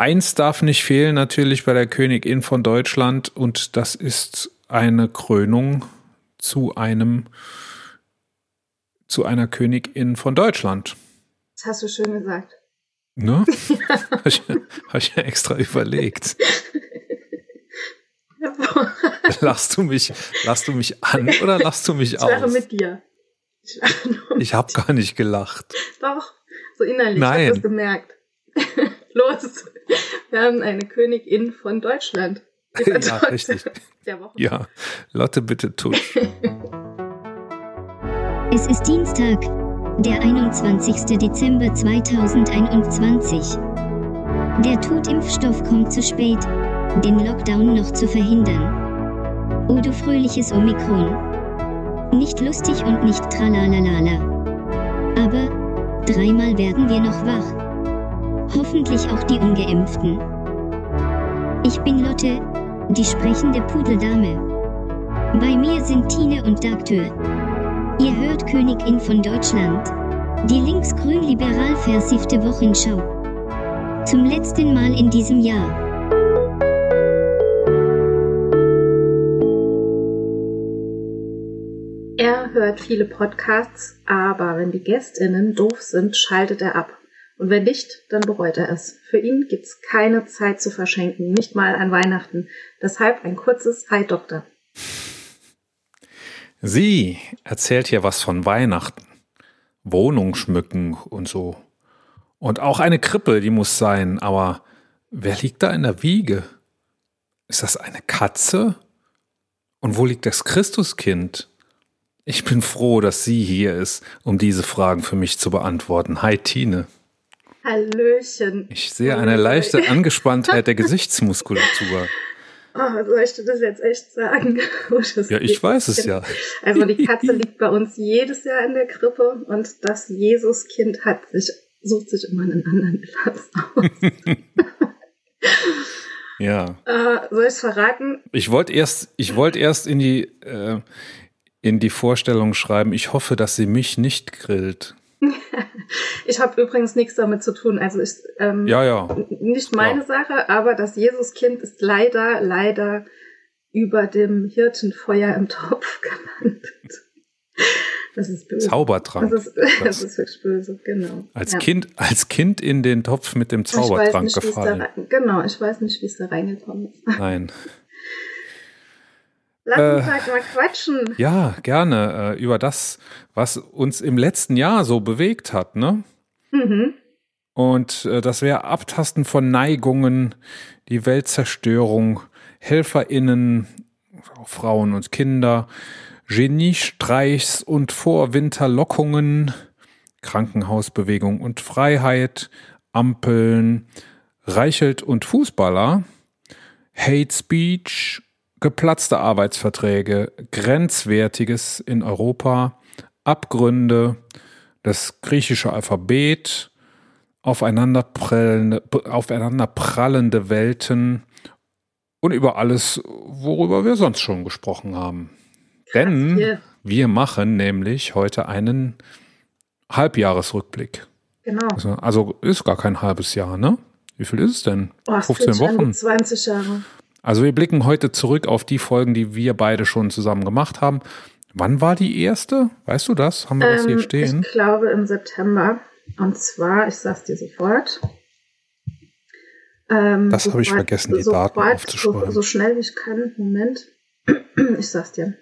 Eins darf nicht fehlen, natürlich bei der Königin von Deutschland, und das ist eine Krönung zu einem, zu einer Königin von Deutschland. Das hast du schön gesagt. Ne? Habe ich, hab ich ja extra überlegt. lachst du mich, lachst du mich an oder lachst du mich ich aus? Ich lache mit dir. Ich, ich habe gar nicht gelacht. Doch, so innerlich. Nein. Ich habe das gemerkt. Los, wir haben eine Königin von Deutschland. Ja, richtig. Ja, Lotte, bitte tut. Es ist Dienstag, der 21. Dezember 2021. Der Totimpfstoff kommt zu spät, den Lockdown noch zu verhindern. Oh du fröhliches Omikron. Nicht lustig und nicht tralalala. Aber dreimal werden wir noch wach. Hoffentlich auch die Ungeimpften. Ich bin Lotte, die sprechende Pudeldame. Bei mir sind Tine und Dagtür. Ihr hört Königin von Deutschland. Die linksgrün-liberal versiffte Wochenschau. Zum letzten Mal in diesem Jahr. Er hört viele Podcasts, aber wenn die Gästinnen doof sind, schaltet er ab. Und wenn nicht, dann bereut er es. Für ihn gibt's keine Zeit zu verschenken, nicht mal an Weihnachten. Deshalb ein kurzes Hi Doktor. Sie erzählt hier was von Weihnachten. Wohnung schmücken und so. Und auch eine Krippe, die muss sein. Aber wer liegt da in der Wiege? Ist das eine Katze? Und wo liegt das Christuskind? Ich bin froh, dass sie hier ist, um diese Fragen für mich zu beantworten. Hi, Tine. Hallöchen. Ich sehe eine leichte Angespanntheit der Gesichtsmuskulatur. Oh, soll ich dir das jetzt echt sagen? ja, ich weiß es ja. Also die Katze liegt bei uns jedes Jahr in der Krippe und das Jesuskind hat sich, sucht sich immer einen anderen Platz aus. ja. Äh, soll ich es verraten? Ich wollte erst, ich wollte erst in die, äh, in die Vorstellung schreiben, ich hoffe, dass sie mich nicht grillt. ich habe übrigens nichts damit zu tun. Also ich, ähm, ja, ja. nicht meine ja. Sache, aber das Jesuskind ist leider, leider über dem Hirtenfeuer im Topf gelandet. Das ist böse. Zaubertrank. Das ist, das ist wirklich böse, genau. Als, ja. kind, als Kind in den Topf mit dem Zaubertrank nicht, gefallen. Da, genau, ich weiß nicht, wie es da reingekommen ist. Nein. Lass uns äh, halt mal quatschen. Ja, gerne. Äh, über das, was uns im letzten Jahr so bewegt hat, ne? Mhm. Und äh, das wäre Abtasten von Neigungen, die Weltzerstörung, HelferInnen, Frauen und Kinder, Geniestreichs und Vorwinterlockungen, Krankenhausbewegung und Freiheit, Ampeln, Reichelt und Fußballer, Hate Speech, geplatzte Arbeitsverträge, Grenzwertiges in Europa, Abgründe, das griechische Alphabet, aufeinanderprallende, aufeinanderprallende Welten und über alles, worüber wir sonst schon gesprochen haben. Denn wir machen nämlich heute einen Halbjahresrückblick. Genau. Also, also, ist gar kein halbes Jahr, ne? Wie viel ist es denn? Oh, 15 Wochen? 20 Jahre. Also wir blicken heute zurück auf die Folgen, die wir beide schon zusammen gemacht haben. Wann war die erste? Weißt du das? Haben wir das hier Ähm, stehen? Ich glaube im September. Und zwar, ich sag's dir sofort. Ähm, Das habe ich vergessen, die sofort, Daten aufzuschreiben. So, so schnell wie ich kann. Moment. Ich sag's dir.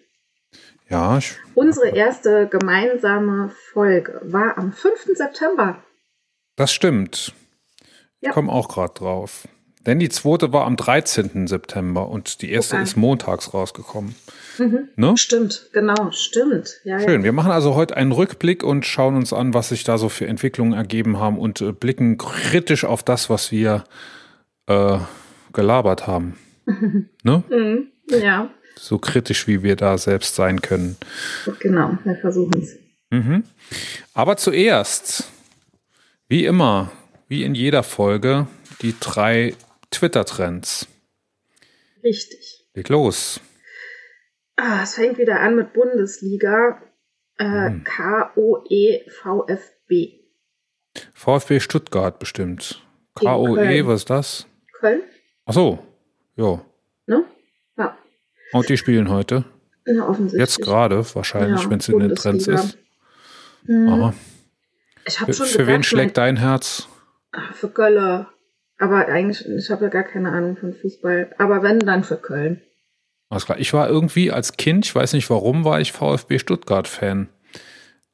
Ja, ich, Unsere erste gemeinsame Folge war am 5. September. das stimmt. Ich Ja. komme auch gerade drauf. Denn die zweite war am 13. September und die erste Okay. ist montags rausgekommen. Mhm. Ne? Stimmt, genau, stimmt. Ja, Schön. Wir machen also heute einen Rückblick und schauen uns an, was sich da so für Entwicklungen ergeben haben und äh, blicken kritisch auf das, was wir äh, gelabert haben. ne? Ja, mhm. ja So kritisch, wie wir da selbst sein können. genau. Wir versuchen es. Mhm. Aber zuerst, wie immer, wie in jeder Folge, die drei Twitter-Trends. Richtig. Leg los. Ah, es fängt wieder an mit Bundesliga. Äh, Mhm. K-O-E-VfB. VfB Stuttgart bestimmt. KOE, was ist das? Köln. Ach so, ja. Ne? Ja. Und die spielen heute. Ja, offensichtlich. Jetzt gerade, wahrscheinlich, Ja, wenn es in den Trends ist. Mhm. Aha. Ich habe Für, schon für wen gedacht, schlägt dein Herz? Ah, für Köln. Aber eigentlich, ich habe ja gar keine Ahnung von Fußball. Aber wenn, dann für Köln. Alles klar. Ich war irgendwie als Kind, ich weiß nicht warum, war ich VfB Stuttgart-Fan.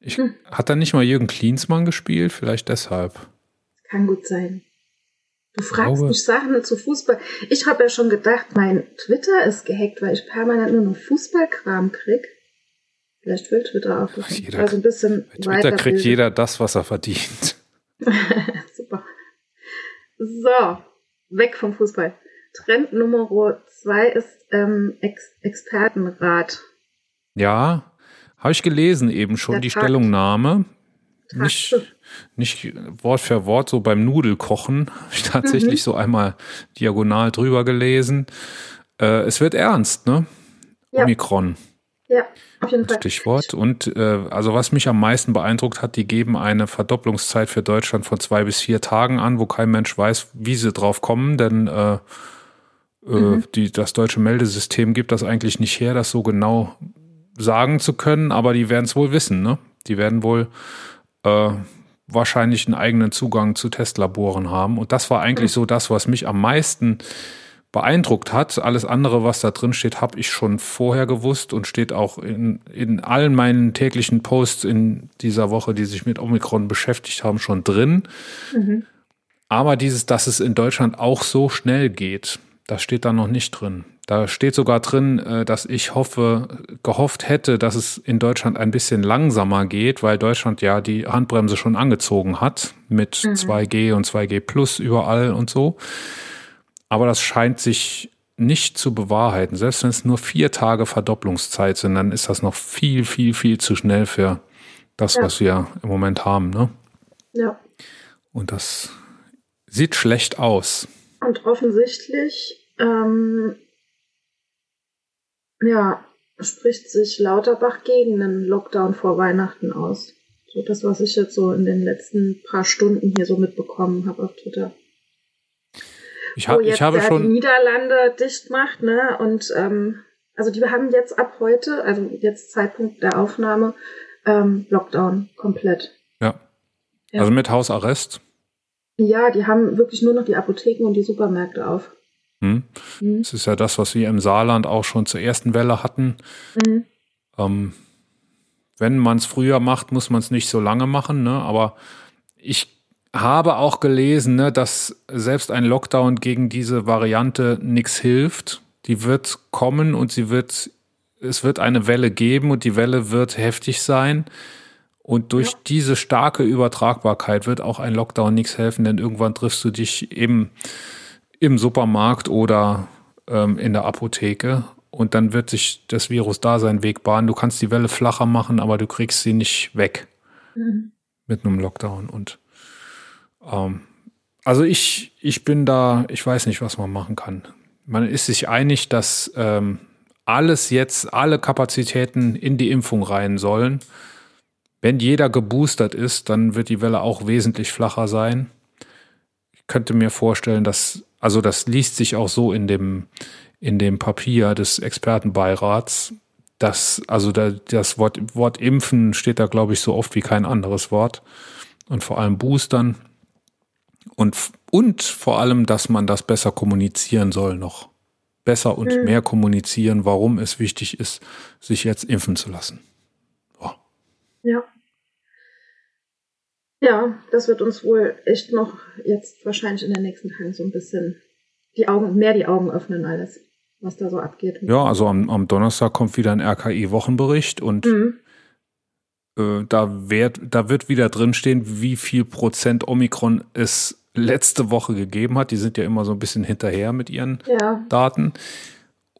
Ich, Hm. Hat da nicht mal Jürgen Klinsmann gespielt? Vielleicht deshalb. Kann gut sein. Du fragst mich Sachen zu Fußball. Ich habe ja schon gedacht, mein Twitter ist gehackt, weil ich permanent nur noch Fußballkram krieg. Vielleicht will Twitter auch. Jeder- also ein bisschen Bei Twitter kriegt jeder das, was er verdient. So, weg vom Fußball. Trend Nummer zwei ist ähm, Ex Expertenrat. Ja, habe ich gelesen eben schon, Der die Tag. Stellungnahme. Nicht, nicht Wort für Wort, so beim Nudelkochen habe ich tatsächlich Mhm. so einmal diagonal drüber gelesen. Äh, es wird ernst, ne? Ja. Omikron. Ja, auf jeden Fall. Stichwort. Und äh, also was mich am meisten beeindruckt hat, die geben eine Verdopplungszeit für Deutschland von zwei bis vier Tagen an, wo kein Mensch weiß, wie sie drauf kommen, denn äh, äh, die, das deutsche Meldesystem gibt das eigentlich nicht her, das so genau sagen zu können, aber die werden es wohl wissen, ne? Die werden wohl äh, wahrscheinlich einen eigenen Zugang zu Testlaboren haben. Und das war eigentlich so das, was mich am meisten beeindruckt hat. Alles andere, was da drin steht, habe ich schon vorher gewusst und steht auch in, in allen meinen täglichen Posts in dieser Woche, die sich mit Omikron beschäftigt haben, schon drin. Mhm. Aber dieses, dass es in Deutschland auch so schnell geht, das steht da noch nicht drin. Da steht sogar drin, äh, dass ich hoffe, gehofft hätte, dass es in Deutschland ein bisschen langsamer geht, weil Deutschland ja die Handbremse schon angezogen hat mit 2G und 2G Plus überall und so. Aber das scheint sich nicht zu bewahrheiten. Selbst wenn es nur vier Tage Verdopplungszeit sind, dann ist das noch viel, viel, viel zu schnell für das, Ja. was wir im Moment haben. Ne? Ja. Und das sieht schlecht aus. Und offensichtlich, ähm, ja, spricht sich Lauterbach gegen einen Lockdown vor Weihnachten aus. So das, was ich jetzt so in den letzten paar Stunden hier so mitbekommen habe auf Twitter. Ich, Wo hab, Oh, jetzt ich habe die schon, Niederlande dicht macht, ne? Und ähm, also die haben jetzt ab heute, also jetzt Zeitpunkt der Aufnahme, ähm, Lockdown komplett. ja, Ja. also mit Hausarrest. Ja, die haben wirklich nur noch die Apotheken und die Supermärkte auf. Hm? Mhm. Das ist ja das, was wir im Saarland auch schon zur ersten Welle hatten. Mhm. Ähm, wenn man es früher macht, muss man es nicht so lange machen, ne? Aber ich habe auch gelesen, ne, dass selbst ein Lockdown gegen diese Variante nichts hilft. Die wird kommen und sie wird, es wird eine Welle geben und die Welle wird heftig sein. Und durch Ja. diese starke Übertragbarkeit wird auch ein Lockdown nichts helfen, denn irgendwann triffst du dich im, im Supermarkt oder ähm, in der Apotheke und dann wird sich das Virus da seinen Weg bahnen. Du kannst die Welle flacher machen, aber du kriegst sie nicht weg Mhm. mit einem Lockdown. Und ähm, also ich, ich bin da, ich weiß nicht, was man machen kann. Man ist sich einig, dass ähm, alles jetzt, alle Kapazitäten in die Impfung rein sollen. Wenn jeder geboostert ist, dann wird die Welle auch wesentlich flacher sein. Ich könnte mir vorstellen, dass, also das liest sich auch so in dem, in dem Papier des Expertenbeirats, dass, also da, das Wort, Wort Impfen steht da, glaube ich, so oft wie kein anderes Wort. Und vor allem Boostern. Und, und vor allem, dass man das besser kommunizieren soll noch. Besser und Mhm. mehr kommunizieren, warum es wichtig ist, sich jetzt impfen zu lassen. Ja. Ja, das wird uns wohl echt noch jetzt wahrscheinlich in den nächsten Tagen so ein bisschen die Augen, mehr die Augen öffnen, alles, was da so abgeht. Ja, also am, am Donnerstag kommt wieder ein RKI-Wochenbericht und Mhm. Äh, da, wird, da wird wieder drinstehen, wie viel Prozent Omikron es letzte Woche gegeben hat. Die sind ja immer so ein bisschen hinterher mit ihren Ja, Daten.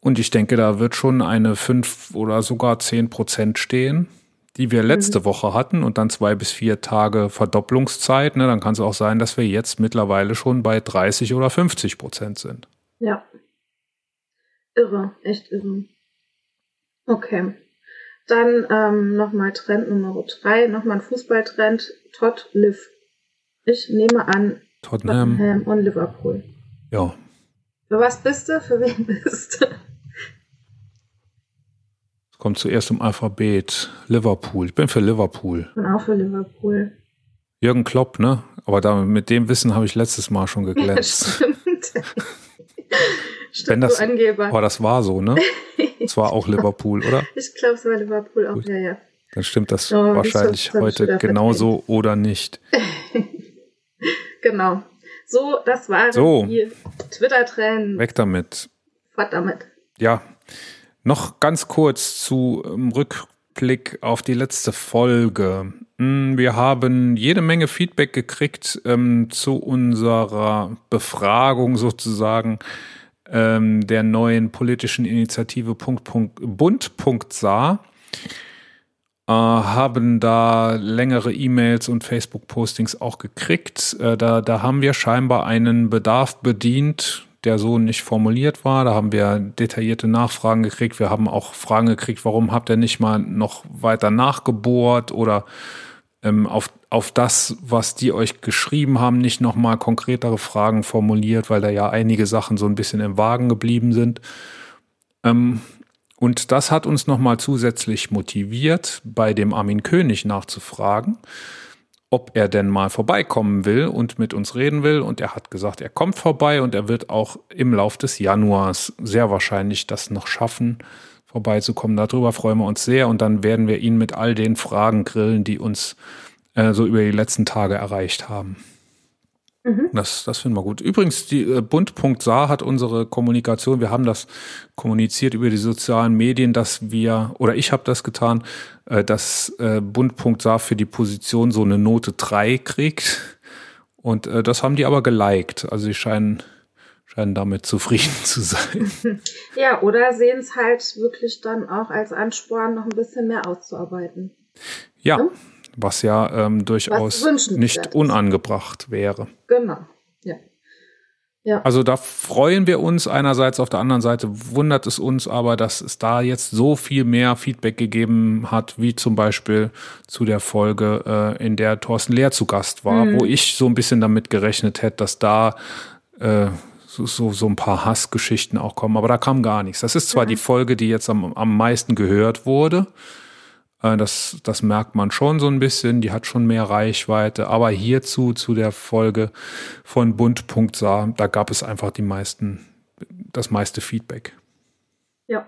Und ich denke, da wird schon eine 5 oder sogar 10 Prozent stehen, die wir letzte Woche hatten und dann zwei bis vier Tage Verdopplungszeit. Ne, dann kann es auch sein, dass wir jetzt mittlerweile schon bei 30 oder 50 Prozent sind. ja. Irre, echt irre. Okay. Dann ähm, nochmal Trend Nummer drei, nochmal ein Fußballtrend. Todd Liv. Ich nehme an, Tottenham. Tottenham und Liverpool. Ja. Für was bist du? Für wen bist du? Es kommt zuerst im Alphabet. Liverpool. Ich bin für Liverpool. Und auch für Liverpool. Jürgen Klopp, ne? Aber da, mit dem Wissen habe ich letztes Mal schon geglänzt. Stimmt. Stimmt, Wenn das- du Angeber. Aber das war so, ne? Es war auch Liverpool, oder? Ich glaube, es war Liverpool auch, Gut. ja, ja. Dann stimmt das Oh, wahrscheinlich das heute genauso oder nicht. Genau. So, das waren So. die Twitter-Tränen. Weg damit. Fort damit. Ja, noch ganz kurz zu ähm, Rückblick auf die letzte Folge. Hm, Wir haben jede Menge Feedback gekriegt ähm, zu unserer Befragung sozusagen ähm, der neuen politischen Initiative Punkt, Punkt, Bund.sa. Äh, haben da längere E-Mails und Facebook-Postings auch gekriegt. Äh, da, da haben wir scheinbar einen Bedarf bedient, der so nicht formuliert war. Da haben wir detaillierte Nachfragen gekriegt. Wir haben auch Fragen gekriegt, warum habt ihr nicht mal noch weiter nachgebohrt oder ähm, auf, auf das, was die euch geschrieben haben, nicht nochmal konkretere Fragen formuliert, weil da ja einige Sachen so ein bisschen im Wagen geblieben sind. Ähm, und das hat uns nochmal zusätzlich motiviert, bei dem Armin König nachzufragen, ob er denn mal vorbeikommen will und mit uns reden will. Und er hat gesagt, er kommt vorbei und er wird auch im Lauf des Januars sehr wahrscheinlich das noch schaffen, vorbeizukommen. Darüber freuen wir uns sehr und dann werden wir ihn mit all den Fragen grillen, die uns äh, so über die letzten Tage erreicht haben. Mhm. Das, das finden wir gut. Übrigens, die äh, Bund.sa hat unsere Kommunikation, wir haben das kommuniziert über die sozialen Medien, dass wir, oder ich habe das getan, äh, dass äh, Bund.sa für die Position so eine Note 3 kriegt. Und äh, das haben die aber geliked. Also sie scheinen, scheinen damit zufrieden zu sein. Ja, oder sehen es halt wirklich dann auch als Ansporn, noch ein bisschen mehr auszuarbeiten. Ja, Ja. Was ja ähm, durchaus wünschenswert nicht unangebracht wäre. Genau. Ja. Ja. Also da freuen wir uns einerseits, auf der anderen Seite wundert es uns aber, dass es da jetzt so viel mehr Feedback gegeben hat, wie zum Beispiel zu der Folge, äh, in der Thorsten Lehr zu Gast war, Mhm. wo ich so ein bisschen damit gerechnet hätte, dass da äh, so, so, ein paar Hassgeschichten auch kommen, aber da kam gar nichts. Das ist zwar die Folge, die jetzt am, am meisten gehört wurde, das, das merkt man schon so ein bisschen, die hat schon mehr Reichweite, aber hierzu, zu der Folge von Bund.sa, da gab es einfach die meisten, das meiste Feedback. Ja.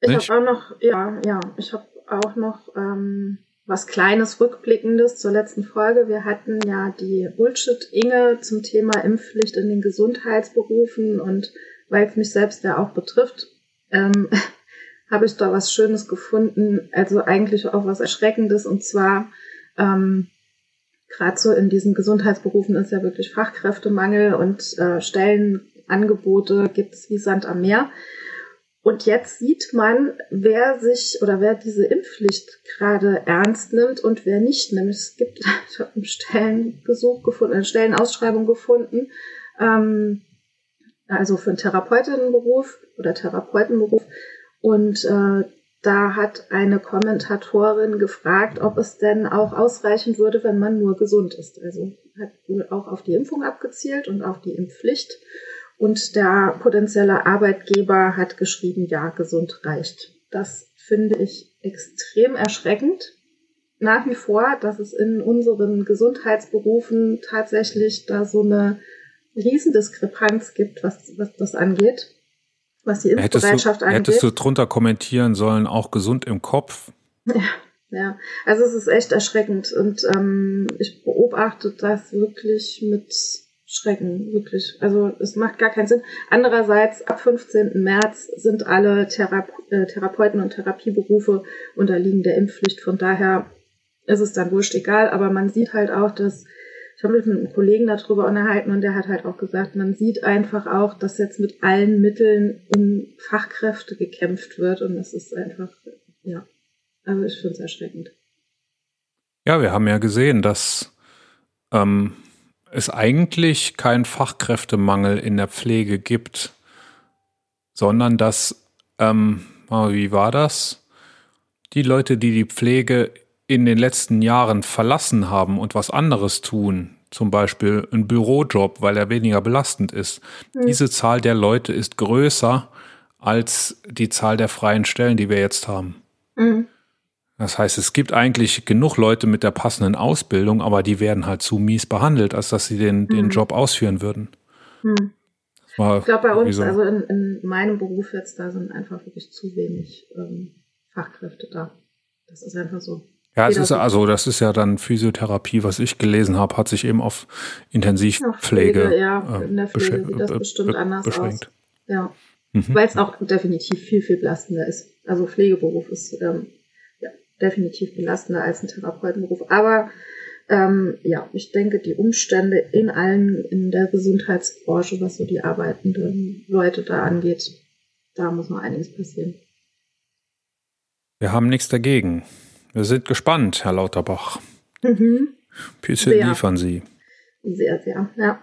Ich habe auch noch, ja, ja, ich habe auch noch ähm, was Kleines Rückblickendes zur letzten Folge. Wir hatten ja die Bullshit-Inge zum Thema Impfpflicht in den Gesundheitsberufen und weil es mich selbst ja auch betrifft, ähm, habe ich da was Schönes gefunden, also eigentlich auch was Erschreckendes und zwar ähm, gerade so in diesen Gesundheitsberufen ist ja wirklich Fachkräftemangel und äh, Stellenangebote gibt es wie Sand am Meer. Und jetzt sieht man, wer sich oder wer diese Impfpflicht gerade ernst nimmt und wer nicht. Nämlich es gibt, ich habe einen Stellenbesuch gefunden, eine Stellenausschreibung gefunden, ähm, also für einen Therapeutinnenberuf oder Therapeutenberuf. Und äh, da hat eine Kommentatorin gefragt, ob es denn auch ausreichen würde, wenn man nur gesund ist. Also hat wohl auch auf die Impfung abgezielt und auf die Impfpflicht. Und der potenzielle Arbeitgeber hat geschrieben, ja, gesund reicht. Das finde ich extrem erschreckend. Nach wie vor, dass es in unseren Gesundheitsberufen tatsächlich da so eine Riesendiskrepanz gibt, was, was das angeht, was die Hättest Impfbereitschaft du, angeht. hättest du drunter kommentieren sollen, auch gesund im Kopf? Ja, also es ist echt erschreckend und ähm, ich beobachte das wirklich mit Schrecken, wirklich. Also es macht gar keinen Sinn. Andererseits, ab 15. März sind alle Therape äh, Therapeuten und Therapieberufe unterliegen der Impfpflicht. Von daher ist es dann wurscht egal, aber man sieht halt auch, dass ich habe mich mit einem Kollegen darüber unterhalten und der hat halt auch gesagt, man sieht einfach auch, dass jetzt mit allen Mitteln um Fachkräfte gekämpft wird und das ist einfach, ja, also ich finde es erschreckend. Ja, wir haben ja gesehen, dass ähm, es eigentlich keinen Fachkräftemangel in der Pflege gibt, sondern dass, ähm, wie war das? Die Leute, die die Pflege in den letzten Jahren verlassen haben und was anderes tun, zum Beispiel einen Bürojob, weil er weniger belastend ist. Mhm. Diese Zahl der Leute ist größer als die Zahl der freien Stellen, die wir jetzt haben. Mhm. Das heißt, es gibt eigentlich genug Leute mit der passenden Ausbildung, aber die werden halt zu mies behandelt, als dass sie den, den mhm. Job ausführen würden. Mhm. Ich glaube, bei uns, so also in, in, meinem Beruf jetzt, da sind einfach wirklich zu wenig ähm, Fachkräfte da. Das ist einfach so. Ja, es ist also, das ist ja dann Physiotherapie, was ich gelesen habe, hat sich eben auf Intensivpflege Pflege, ja, in der Pflege sieht das bestimmt anders beschränkt. aus. Ja, mhm. weil es auch definitiv viel, viel belastender ist. Also Pflegeberuf ist ähm, ja, definitiv belastender als ein Therapeutenberuf. Aber ähm, ja, ich denke, die Umstände in allen, in der Gesundheitsbranche, was so die arbeitenden Leute da angeht, da muss noch einiges passieren. Wir haben nichts dagegen. Wir sind gespannt, Herr Lauterbach. Mhm. Bisschen sehr. liefern Sie. Sehr, sehr, ja.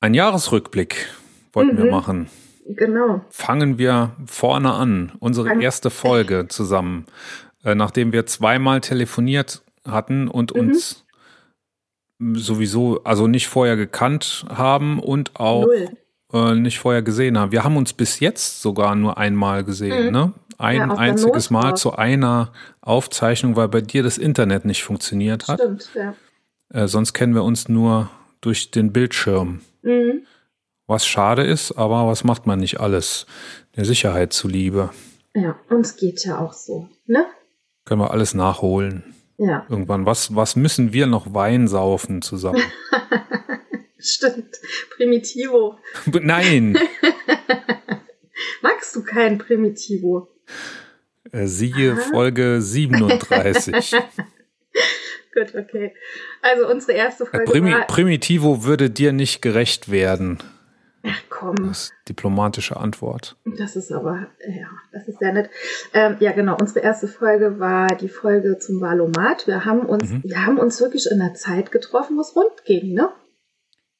Ein Jahresrückblick wollten mhm. wir machen. Genau. Fangen wir vorne an. Unsere An erste Folge zusammen. Äh, nachdem wir zweimal telefoniert hatten und mhm. uns sowieso, also nicht vorher gekannt haben und auch äh, nicht vorher gesehen haben. Wir haben uns bis jetzt sogar nur einmal gesehen, mhm. ne? Ein ja, einziges Mal zu einer Aufzeichnung, weil bei dir das Internet nicht funktioniert hat. Stimmt, ja. Äh, sonst kennen wir uns nur durch den Bildschirm. Mhm. Was schade ist, aber was macht man nicht alles? Der Sicherheit zuliebe. Ja, uns geht ja auch so, ne? Können wir alles nachholen. Ja. Irgendwann. Was, was müssen wir noch Wein saufen zusammen? Stimmt. Primitivo. Nein. Magst du kein Primitivo? Äh, siehe Aha. Folge 37. Gut, okay. Also unsere erste äh, Folge. Primi war Primitivo würde dir nicht gerecht werden. Ach komm. Das ist diplomatische Antwort. Das ist aber, ja, das ist sehr nett. Ähm, ja, genau. Unsere erste Folge war die Folge zum Wahlomat. Wir haben uns, mhm. wir haben uns wirklich in der Zeit getroffen, wo es rund ging, ne?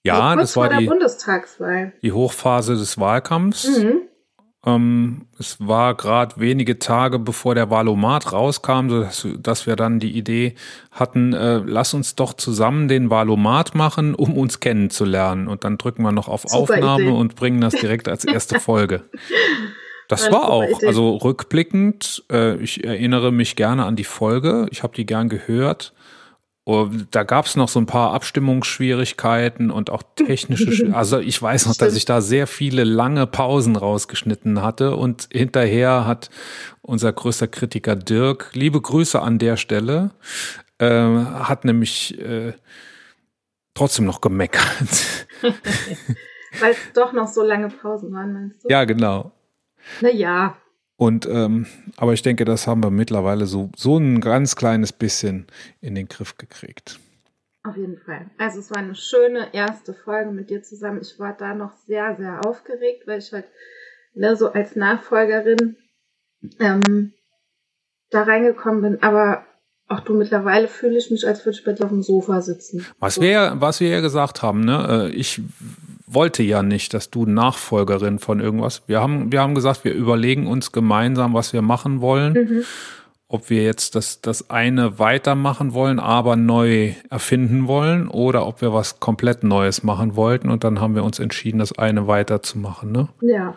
Ja, das war die, Bundestagswahl. die Hochphase des Wahlkampfs. Mhm. Ähm, es war gerade wenige Tage bevor der Valomat rauskam, sodass, dass wir dann die Idee hatten, äh, lass uns doch zusammen den Valomat machen, um uns kennenzulernen. Und dann drücken wir noch auf Super Aufnahme Idee. und bringen das direkt als erste Folge. Das war auch, Idee. also rückblickend, äh, ich erinnere mich gerne an die Folge, ich habe die gern gehört. Da gab es noch so ein paar Abstimmungsschwierigkeiten und auch technische. Also ich weiß noch, dass ich da sehr viele lange Pausen rausgeschnitten hatte und hinterher hat unser größter Kritiker Dirk, liebe Grüße an der Stelle, äh, hat nämlich äh, trotzdem noch gemeckert. Weil es doch noch so lange Pausen waren, meinst du? Ja, genau. Naja, und ähm, aber ich denke, das haben wir mittlerweile so, so ein ganz kleines bisschen in den Griff gekriegt. Auf jeden Fall. Also es war eine schöne erste Folge mit dir zusammen. Ich war da noch sehr, sehr aufgeregt, weil ich halt ne, so als Nachfolgerin ähm, da reingekommen bin. Aber auch du mittlerweile fühle ich mich, als würde ich bei dir auf dem Sofa sitzen. Was so. wir, was wir ja gesagt haben, ne? Äh, ich wollte ja nicht, dass du Nachfolgerin von irgendwas. Wir haben, wir haben gesagt, wir überlegen uns gemeinsam, was wir machen wollen. Mhm. Ob wir jetzt das, das eine weitermachen wollen, aber neu erfinden wollen oder ob wir was komplett Neues machen wollten. Und dann haben wir uns entschieden, das eine weiterzumachen. Ne? Ja.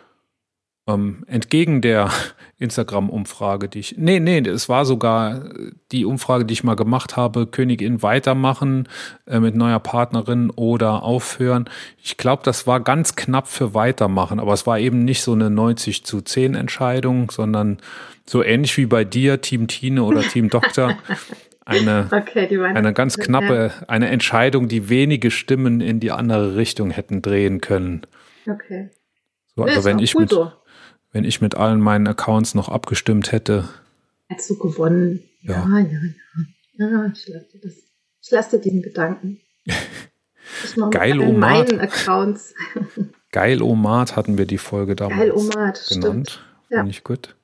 Ähm, entgegen der Instagram-Umfrage, die ich. Nee, nee, es war sogar die Umfrage, die ich mal gemacht habe: Königin weitermachen äh, mit neuer Partnerin oder aufhören. Ich glaube, das war ganz knapp für weitermachen, aber es war eben nicht so eine 90 zu 10 Entscheidung, sondern so ähnlich wie bei dir, Team Tine oder Team Doktor. Eine, okay, eine ganz knappe, eine Entscheidung, die wenige Stimmen in die andere Richtung hätten drehen können. Okay. So, also wenn ich mit, so wenn ich mit allen meinen Accounts noch abgestimmt hätte. Hättest du gewonnen. Ja, ja, ja. Ja, ja ich lasse dir das. Ich lasse dir diesen Gedanken. Geil Omat. meinen Accounts. Geil Omat hatten wir die Folge damals Geil Omat, genannt. Stimmt. Ja. Finde ich gut.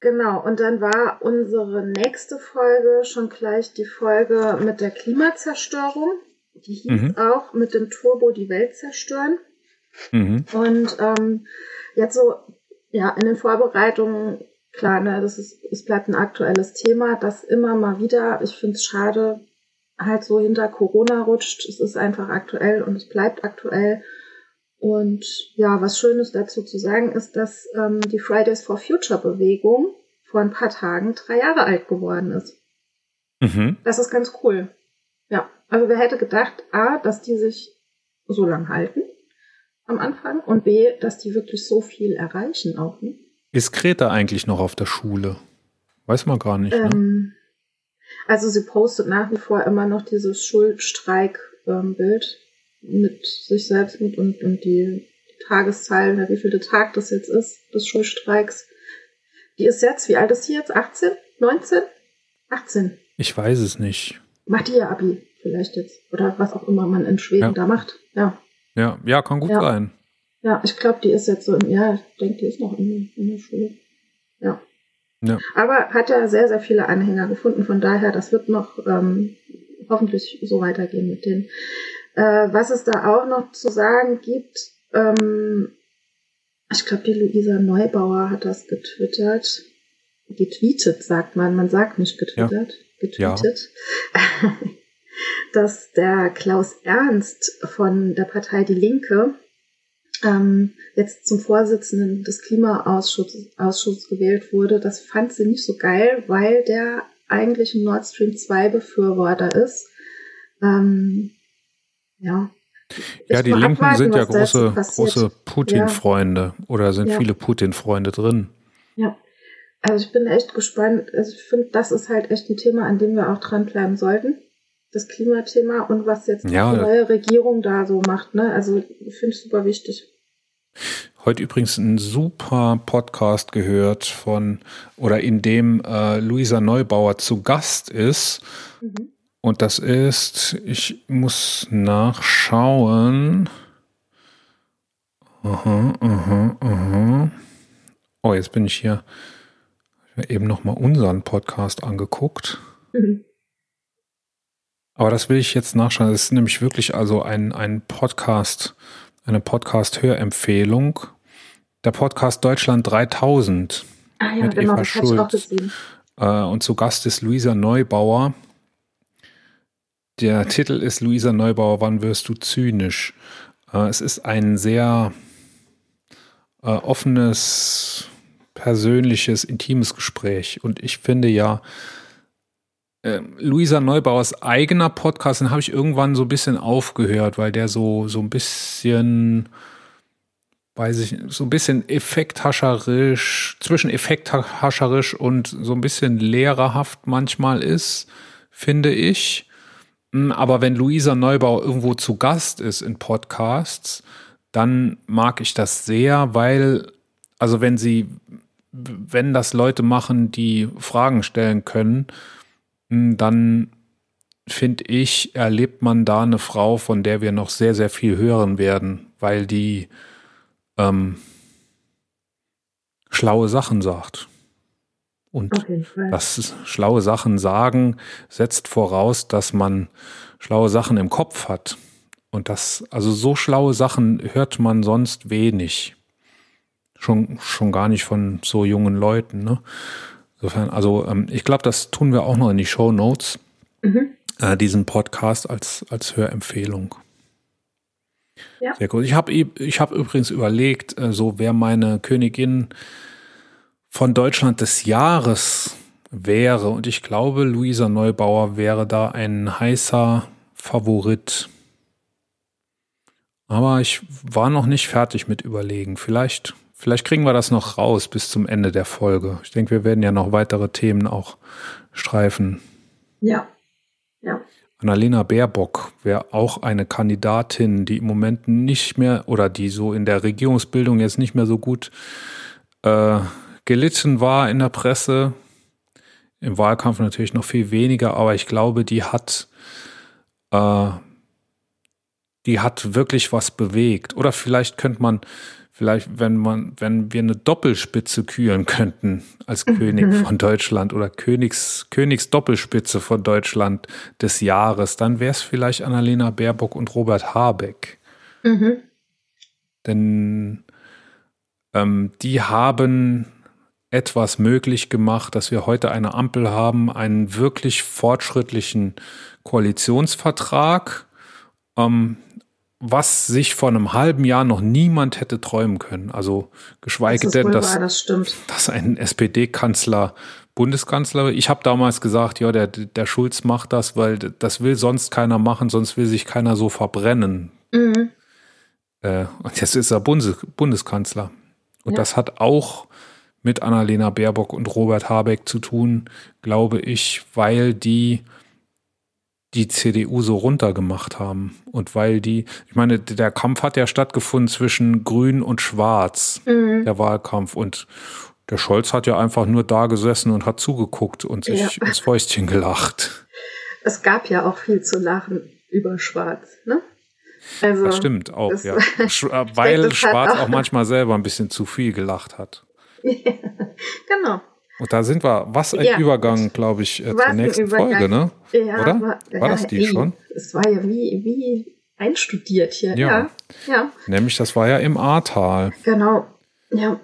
Genau, und dann war unsere nächste Folge schon gleich die Folge mit der Klimazerstörung. Die hieß mhm. auch mit dem Turbo die Welt zerstören. Mhm. Und ähm, jetzt so, ja, in den Vorbereitungen, klar, ne, das ist, es bleibt ein aktuelles Thema, das immer mal wieder, ich finde es schade, halt so hinter Corona rutscht. Es ist einfach aktuell und es bleibt aktuell. Und ja, was Schönes dazu zu sagen ist, dass ähm, die Fridays for Future Bewegung vor ein paar Tagen drei Jahre alt geworden ist. Mhm. Das ist ganz cool. Ja, also wer hätte gedacht, A, dass die sich so lang halten am Anfang und B, dass die wirklich so viel erreichen auch. Ne? Ist Greta eigentlich noch auf der Schule? Weiß man gar nicht. Ne? Ähm, ne? Also sie postet nach wie vor immer noch dieses Schulstreik-Bild ähm, mit sich selbst mit und, und die, die Tageszahl, wie viel der Tag das jetzt ist, des Schulstreiks. Die ist jetzt, wie alt ist sie jetzt? 18? 19? 18. Ich weiß es nicht. Macht ihr Abi vielleicht jetzt? Oder was auch immer man in Schweden ja. da macht. Ja. Ja, ja, kann gut ja. sein. Ja, ich glaube, die ist jetzt so im, ja, ich denke, die ist noch in, in der Schule. Ja. Ja. Aber hat ja sehr, sehr viele Anhänger gefunden. Von daher, das wird noch ähm, hoffentlich so weitergehen mit denen. Äh, was es da auch noch zu sagen gibt, ähm, ich glaube, die Luisa Neubauer hat das getwittert. Getweetet, sagt man. Man sagt nicht getwittert. Ja. Getweetet. Ja. dass der Klaus Ernst von der Partei Die Linke ähm, jetzt zum Vorsitzenden des Klimaausschusses gewählt wurde, das fand sie nicht so geil, weil der eigentlich ein Nord Stream 2 Befürworter ist. Ähm, ja. Ja, die Linken abwarten, sind ja große, große Putin-Freunde ja. oder sind ja. viele Putin-Freunde drin. Ja. Also ich bin echt gespannt. Also ich finde, das ist halt echt ein Thema, an dem wir auch dranbleiben sollten. Das Klimathema und was jetzt ja. die neue Regierung da so macht. Ne? Also finde ich super wichtig. Heute übrigens ein super Podcast gehört von oder in dem äh, Luisa Neubauer zu Gast ist. Mhm. Und das ist, ich muss nachschauen. Aha, aha, aha. Oh, jetzt bin ich hier eben nochmal unseren Podcast angeguckt. Mhm. Aber das will ich jetzt nachschauen. Das ist nämlich wirklich also ein, ein Podcast, eine Podcast-Hörempfehlung. Der Podcast Deutschland 3000 ah, ja, mit genau, Eva Schulz. Äh, und zu Gast ist Luisa Neubauer. Der Titel ist Luisa Neubauer, wann wirst du zynisch? Äh, es ist ein sehr äh, offenes, persönliches, intimes Gespräch. Und ich finde ja, äh, Luisa Neubauers eigener Podcast, den habe ich irgendwann so ein bisschen aufgehört, weil der so, so ein bisschen, weiß ich, so ein bisschen effekthascherisch, zwischen effekthascherisch und so ein bisschen lehrerhaft manchmal ist, finde ich. Hm, aber wenn Luisa Neubauer irgendwo zu Gast ist in Podcasts, dann mag ich das sehr, weil, also wenn sie, wenn das Leute machen, die Fragen stellen können, dann finde ich, erlebt man da eine Frau, von der wir noch sehr, sehr viel hören werden, weil die ähm, schlaue Sachen sagt. Und das schlaue Sachen sagen setzt voraus, dass man schlaue Sachen im Kopf hat. Und das, also so schlaue Sachen hört man sonst wenig. Schon, schon gar nicht von so jungen Leuten, ne? Insofern, also ähm, ich glaube, das tun wir auch noch in die Show Notes, mhm. äh, diesen Podcast als, als Hörempfehlung. Ja. Sehr gut. Ich habe ich hab übrigens überlegt, äh, so wer meine Königin von Deutschland des Jahres wäre. Und ich glaube, Luisa Neubauer wäre da ein heißer Favorit. Aber ich war noch nicht fertig mit überlegen. Vielleicht Vielleicht kriegen wir das noch raus bis zum Ende der Folge. Ich denke, wir werden ja noch weitere Themen auch streifen. Ja. Ja. Annalena Baerbock wäre auch eine Kandidatin, die im Moment nicht mehr oder die so in der Regierungsbildung jetzt nicht mehr so gut äh, gelitten war in der Presse. Im Wahlkampf natürlich noch viel weniger, aber ich glaube, die hat, äh, die hat wirklich was bewegt. Oder vielleicht könnte man Vielleicht, wenn man, wenn wir eine Doppelspitze küren könnten als König von Deutschland oder Königs, Königsdoppelspitze von Deutschland des Jahres, dann wäre es vielleicht Annalena Baerbock und Robert Habeck. Mhm. Denn ähm, die haben etwas möglich gemacht, dass wir heute eine Ampel haben, einen wirklich fortschrittlichen Koalitionsvertrag, ähm, was sich vor einem halben Jahr noch niemand hätte träumen können. Also geschweige Das denn, dass, wahr, das dass ein SPD-Kanzler Bundeskanzler. Ich habe damals gesagt, ja, der, der Schulz macht das, weil das will sonst keiner machen, sonst will sich keiner so verbrennen. Mhm. Äh, und jetzt ist er Bundes Bundeskanzler. Und Ja. das hat auch mit Annalena Baerbock und Robert Habeck zu tun, glaube ich, weil die die CDU so runtergemacht haben. Und weil die, ich meine, der Kampf hat ja stattgefunden zwischen Grün und Schwarz, Mhm. der Wahlkampf. Und der Scholz hat ja einfach nur da gesessen und hat zugeguckt und sich Ja. ins Fäustchen gelacht. Es gab ja auch viel zu lachen über Schwarz, ne? Also, Das stimmt auch, das- ja. Äh, Weil Schwarz auch- auch manchmal selber ein bisschen zu viel gelacht hat. genau. Und da sind wir, was ein Ja. Übergang, glaube ich, äh, zur nächsten Übergang. Folge, ne? Ja, Oder? aber- War das die ey, schon? Es war ja wie, wie einstudiert hier. Ja. Ja. ja. Nämlich, das war ja im Ahrtal. Genau. Ja.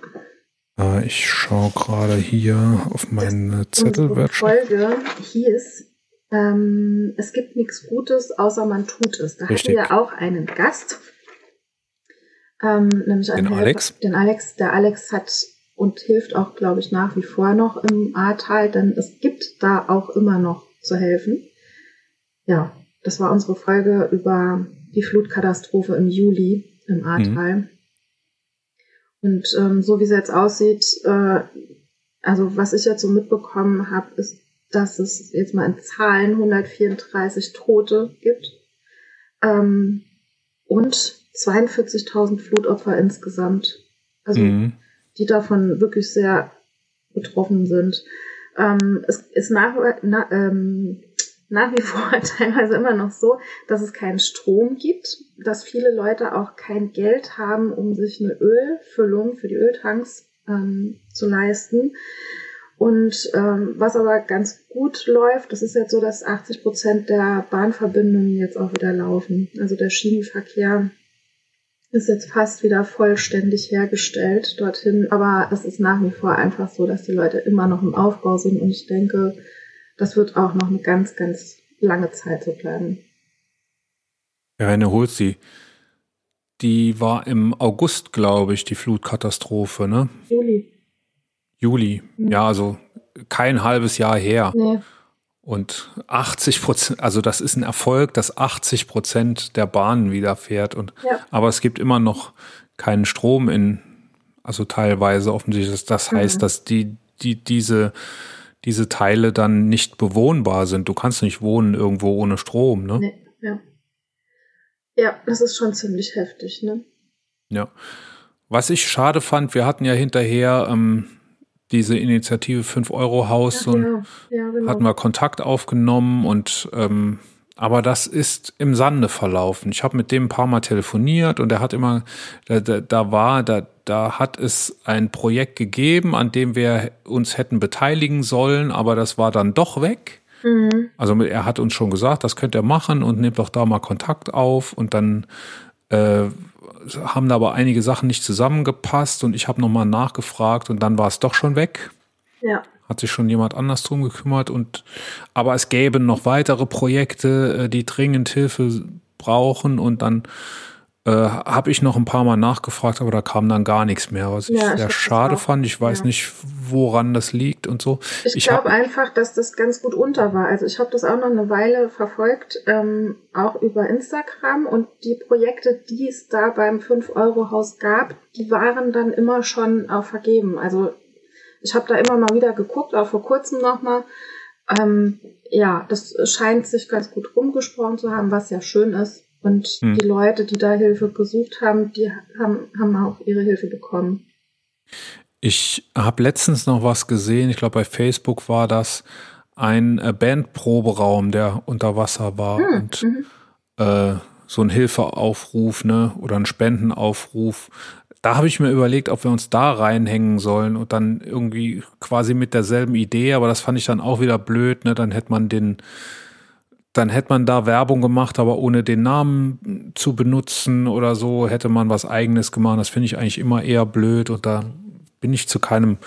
Äh, ich schaue gerade hier auf meine Zettel. Unsere Folge hieß, ähm, es gibt nichts Gutes, außer man tut es. Da Richtig. hatten wir auch einen Gast. Ähm, nämlich Den Helfer- Alex. Den Alex. Der Alex hat und hilft auch, glaube ich, nach wie vor noch im Ahrtal, denn es gibt da auch immer noch zu helfen. Ja, das war unsere Folge über die Flutkatastrophe im Juli im Ahrtal. Und ähm, so wie es jetzt aussieht, äh, also was ich jetzt so mitbekommen habe, ist, dass es jetzt mal in Zahlen 134 Tote gibt ähm, und 42.000 Flutopfer insgesamt. Also Mhm. Die davon wirklich sehr betroffen sind. Ähm, es ist nach, na, ähm, nach wie vor teilweise immer noch so, dass es keinen Strom gibt, dass viele Leute auch kein Geld haben, um sich eine Ölfüllung für die Öltanks ähm, zu leisten. Und ähm, was aber ganz gut läuft, das ist jetzt so, dass 80 Prozent der Bahnverbindungen jetzt auch wieder laufen. Also der Schienenverkehr ist jetzt fast wieder vollständig hergestellt dorthin, aber es ist nach wie vor einfach so, dass die Leute immer noch im Aufbau sind und ich denke, das wird auch noch eine ganz, ganz lange Zeit so bleiben. Ja, eine holt sie. Die war im August, glaube ich, die Flutkatastrophe, ne? Juli. Juli. Mhm. Ja, also kein halbes Jahr her. Nee. Und 80 Prozent, also das ist ein Erfolg, dass 80 Prozent der Bahnen wieder fährt. Und, Ja. aber es gibt immer noch keinen Strom in, also teilweise offensichtlich. Das, das Mhm. heißt, dass die, die, diese, diese Teile dann nicht bewohnbar sind. Du kannst nicht wohnen irgendwo ohne Strom, ne? Nee. Ja. Ja, das ist schon ziemlich heftig, ne? Ja. Was ich schade fand, wir hatten ja hinterher ähm, diese Initiative 5-Euro-Haus Ach, und ja, ja, genau. hatten wir Kontakt aufgenommen und ähm, aber das ist im Sande verlaufen. Ich habe mit dem ein paar Mal telefoniert und er hat immer, da, da, da war, da, da hat es ein Projekt gegeben, an dem wir uns hätten beteiligen sollen, aber das war dann doch weg. Mhm. Also er hat uns schon gesagt, das könnt ihr machen und nehmt doch da mal Kontakt auf und dann äh, haben da aber einige Sachen nicht zusammengepasst und ich habe nochmal nachgefragt und dann war es doch schon weg. Ja. Hat sich schon jemand anders drum gekümmert und aber es gäbe noch weitere Projekte, äh, die dringend Hilfe brauchen und dann äh, habe ich noch ein paar Mal nachgefragt, aber da kam dann gar nichts mehr, was ich Ja, ich sehr schade fand. Ich weiß Ja. nicht, woran das liegt und so. Ich, Ich glaube einfach, dass das ganz gut unter war. Also ich habe das auch noch eine Weile verfolgt, ähm, auch über Instagram und die Projekte, die es da beim 5-Euro-Haus gab, die waren dann immer schon auch vergeben. Also ich habe da immer mal wieder geguckt, auch vor kurzem nochmal. Ähm, ja, das scheint sich ganz gut rumgesprochen zu haben, was ja schön ist. Und Hm. die Leute, die da Hilfe gesucht haben, die haben, haben auch ihre Hilfe bekommen. Ich habe letztens noch was gesehen, ich glaube bei Facebook war das ein äh, Bandproberaum, der unter Wasser war Hm, und mhm. äh, so ein Hilfeaufruf, ne, oder ein Spendenaufruf. Da habe ich mir überlegt, ob wir uns da reinhängen sollen und dann irgendwie quasi mit derselben Idee, aber das fand ich dann auch wieder blöd, ne, dann hätte man den dann hätte man da Werbung gemacht, aber ohne den Namen zu benutzen oder so, hätte man was eigenes gemacht. Das finde ich eigentlich immer eher blöd und da bin ich zu keinem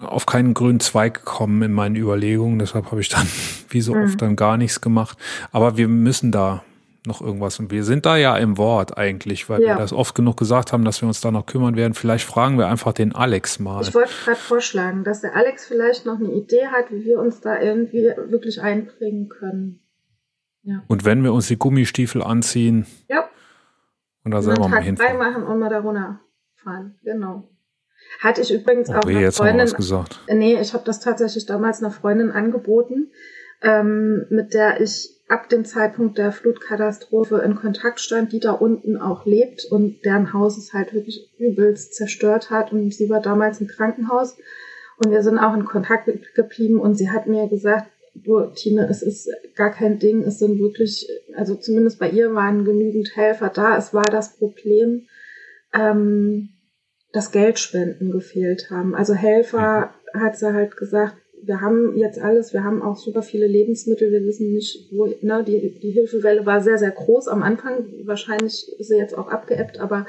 auf keinen grünen Zweig gekommen in meinen Überlegungen. Deshalb habe ich dann wie so Mhm. oft dann gar nichts gemacht. Aber wir müssen da noch irgendwas. Und wir sind da ja im Wort eigentlich, weil Ja. wir das oft genug gesagt haben, dass wir uns da noch kümmern werden. Vielleicht fragen wir einfach den Alex mal. Ich wollte gerade vorschlagen, dass der Alex vielleicht noch eine Idee hat, wie wir uns da irgendwie wirklich einbringen können. Und wenn wir uns die Gummistiefel anziehen Ja, und da selber mal hinfahren. machen und mal da runterfahren. Genau. Hatte ich übrigens Oh, auch weh, einer Freundin was gesagt. Nee, ich habe das tatsächlich damals einer Freundin angeboten, ähm, mit der ich ab dem Zeitpunkt der Flutkatastrophe in Kontakt stand, die da unten auch lebt und deren Haus es halt wirklich übelst zerstört hat. Und sie war damals im Krankenhaus und wir sind auch in Kontakt ge- geblieben und sie hat mir gesagt, du Tine, es ist gar kein Ding, es sind wirklich, also zumindest bei ihr waren genügend Helfer da. Es war das Problem, ähm, dass Geldspenden gefehlt haben. Also Helfer hat sie halt gesagt, wir haben jetzt alles, wir haben auch super viele Lebensmittel, wir wissen nicht, wo, ne, die, die Hilfewelle war sehr, sehr groß am Anfang, wahrscheinlich ist sie jetzt auch abgeebbt, aber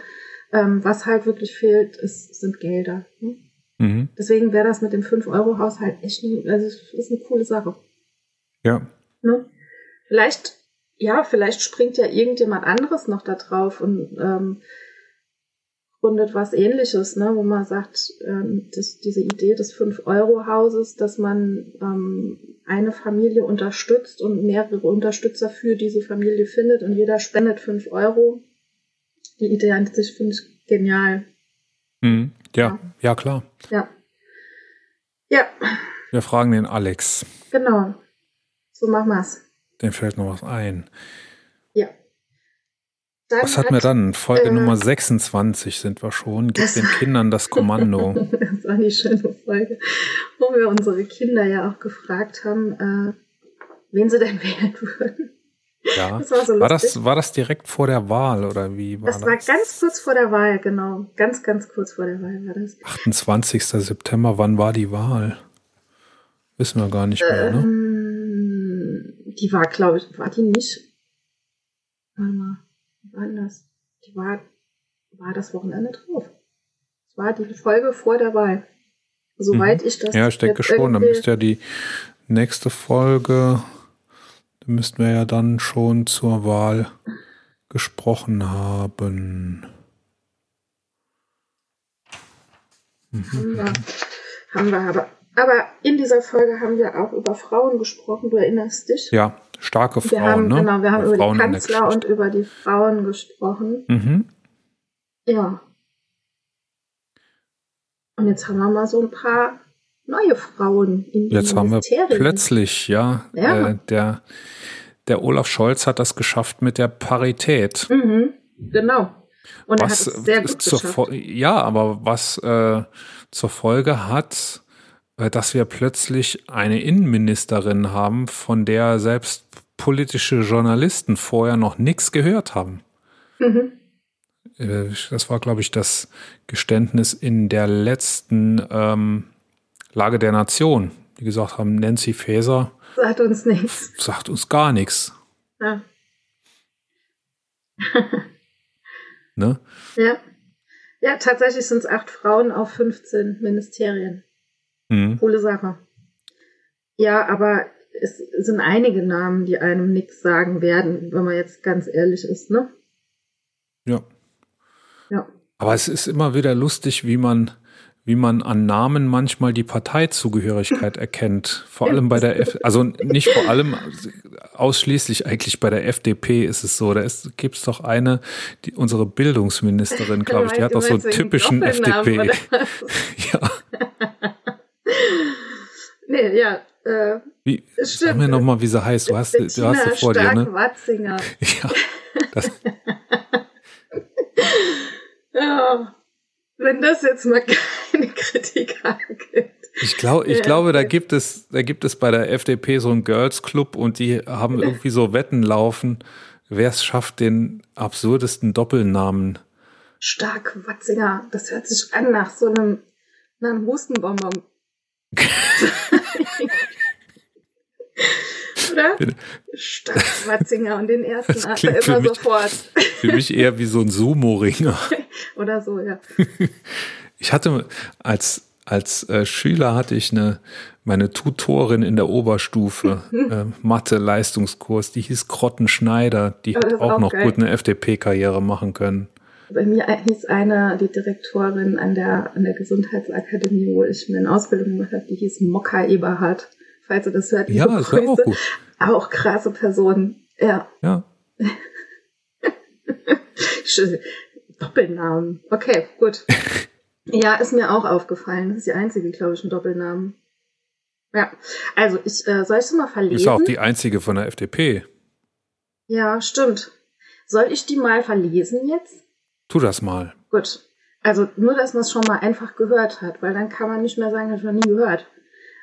ähm, was halt wirklich fehlt, ist, sind Gelder. Ne? Mhm. Deswegen wäre das mit dem 5-Euro-Haushalt echt, also ist eine coole Sache. Ja. Ne? Vielleicht, ja, vielleicht springt ja irgendjemand anderes noch da drauf und ähm, gründet was ähnliches, ne, wo man sagt, ähm, dass diese Idee des 5-Euro-Hauses, dass man ähm, eine Familie unterstützt und mehrere Unterstützer für diese Familie findet und jeder spendet 5 Euro. Die Idee an sich finde ich genial. Mhm. Ja, ja, klar. Ja. Ja, Wir fragen den Alex. genau. So machen wir's. Dem fällt noch was ein. Was hatten wir dann? Folge äh, Nummer 26 sind wir schon. Gib den Kindern das Kommando. Das war die schöne Folge, wo wir unsere Kinder ja auch gefragt haben, äh, wen sie denn wählen würden. Ja. Das war so War das, war das direkt vor der Wahl oder wie war das war das? ganz kurz vor der Wahl, genau. Ganz, ganz kurz vor der Wahl war das. 28. September, wann war die Wahl? Wissen wir gar nicht mehr, ne? Ähm, die war, glaube ich, war die nicht. Warte mal, denn das? Die war, war das Wochenende drauf. Das war die Folge vor der Wahl. Soweit ich das. Mhm. Ja, ich denke schon. Dann müsste ja die nächste Folge, da müssten wir ja dann schon zur Wahl gesprochen haben. Haben wir, haben wir aber. Aber in dieser Folge haben wir auch über Frauen gesprochen, du erinnerst dich? Ja, starke wir Frauen, haben, ne? genau, wir haben über Frauen die Kanzler und über die Frauen gesprochen. Mhm. Ja. Und jetzt haben wir mal so ein paar neue Frauen in den Jetzt haben wir plötzlich, ja, Ja. Äh, der, der Olaf Scholz hat das geschafft mit der Parität. Mhm, genau. Und er hat was es sehr gut geschafft. Ja, aber was äh, zur Folge hat, dass wir plötzlich eine Innenministerin haben, von der selbst politische Journalisten vorher noch nichts gehört haben. Mhm. Äh, Das war, glaube ich, das Geständnis in der letzten ähm, Lage der Nation, die gesagt haben, Nancy Faeser Sagt uns nichts. sagt uns gar nichts. Ja. Ne? ja. Ja, tatsächlich sind es acht Frauen auf 15 Ministerien. Mhm. Coole Sache. Ja, aber es sind einige Namen, die einem nichts sagen werden, wenn man jetzt ganz ehrlich ist, ne? Ja. Ja. Aber es ist immer wieder lustig, wie man, wie man an Namen manchmal die Parteizugehörigkeit erkennt. Vor allem bei der F also nicht vor allem, ausschließlich eigentlich bei der FDP ist es so. Da gibt es doch eine, die, unsere Bildungsministerin, glaube ich, die hat doch so einen typischen FDP. Ja, ja, äh, wie, Es sag stimmt. mir nochmal, wie sie heißt. Du hast, du hast sie vor dir, ne? Stark-Watzinger. Ja, das, Ja. Wenn das jetzt mal keine Kritiker gibt. Ich, glaub, ich Ja, glaube, da gibt es, da gibt es bei der FDP so einen Girls Club und die haben irgendwie so Wetten laufen, wer es schafft, den absurdesten Doppelnamen. Stark-Watzinger, das hört sich an nach so einem, einem Hustenbonbon. Oder? Bitte. Stark-Watzinger und den ersten er für immer mich- sofort. Für mich eher wie so ein Sumo-Ringer. Oder so, ja. Ich hatte als, als äh, Schüler hatte ich eine, meine Tutorin in der Oberstufe, äh, Mathe-Leistungskurs, die hieß Krotten Schneider, die hat auch auch noch geil. gut eine FDP-Karriere machen können. Bei mir hieß eine, die Direktorin an der, an der Gesundheitsakademie, wo ich meine Ausbildung gemacht habe, die hieß Mokka Eberhardt. Ihr das hört, Ja, das wäre auch Grüße. gut. Auch krasse Person. Ja, Ja, Doppelnamen. Okay, gut. Ja, ist mir auch aufgefallen. Das ist die einzige, glaube ich, mit Doppelnamen. Ja, also ich äh, soll ich es mal verlesen? ist auch die einzige von der FDP. ja, stimmt. Soll ich die mal verlesen jetzt? Tu das mal. Gut. Also nur, dass man es schon mal einfach gehört hat, weil dann kann man nicht mehr sagen, das habe ich noch nie gehört.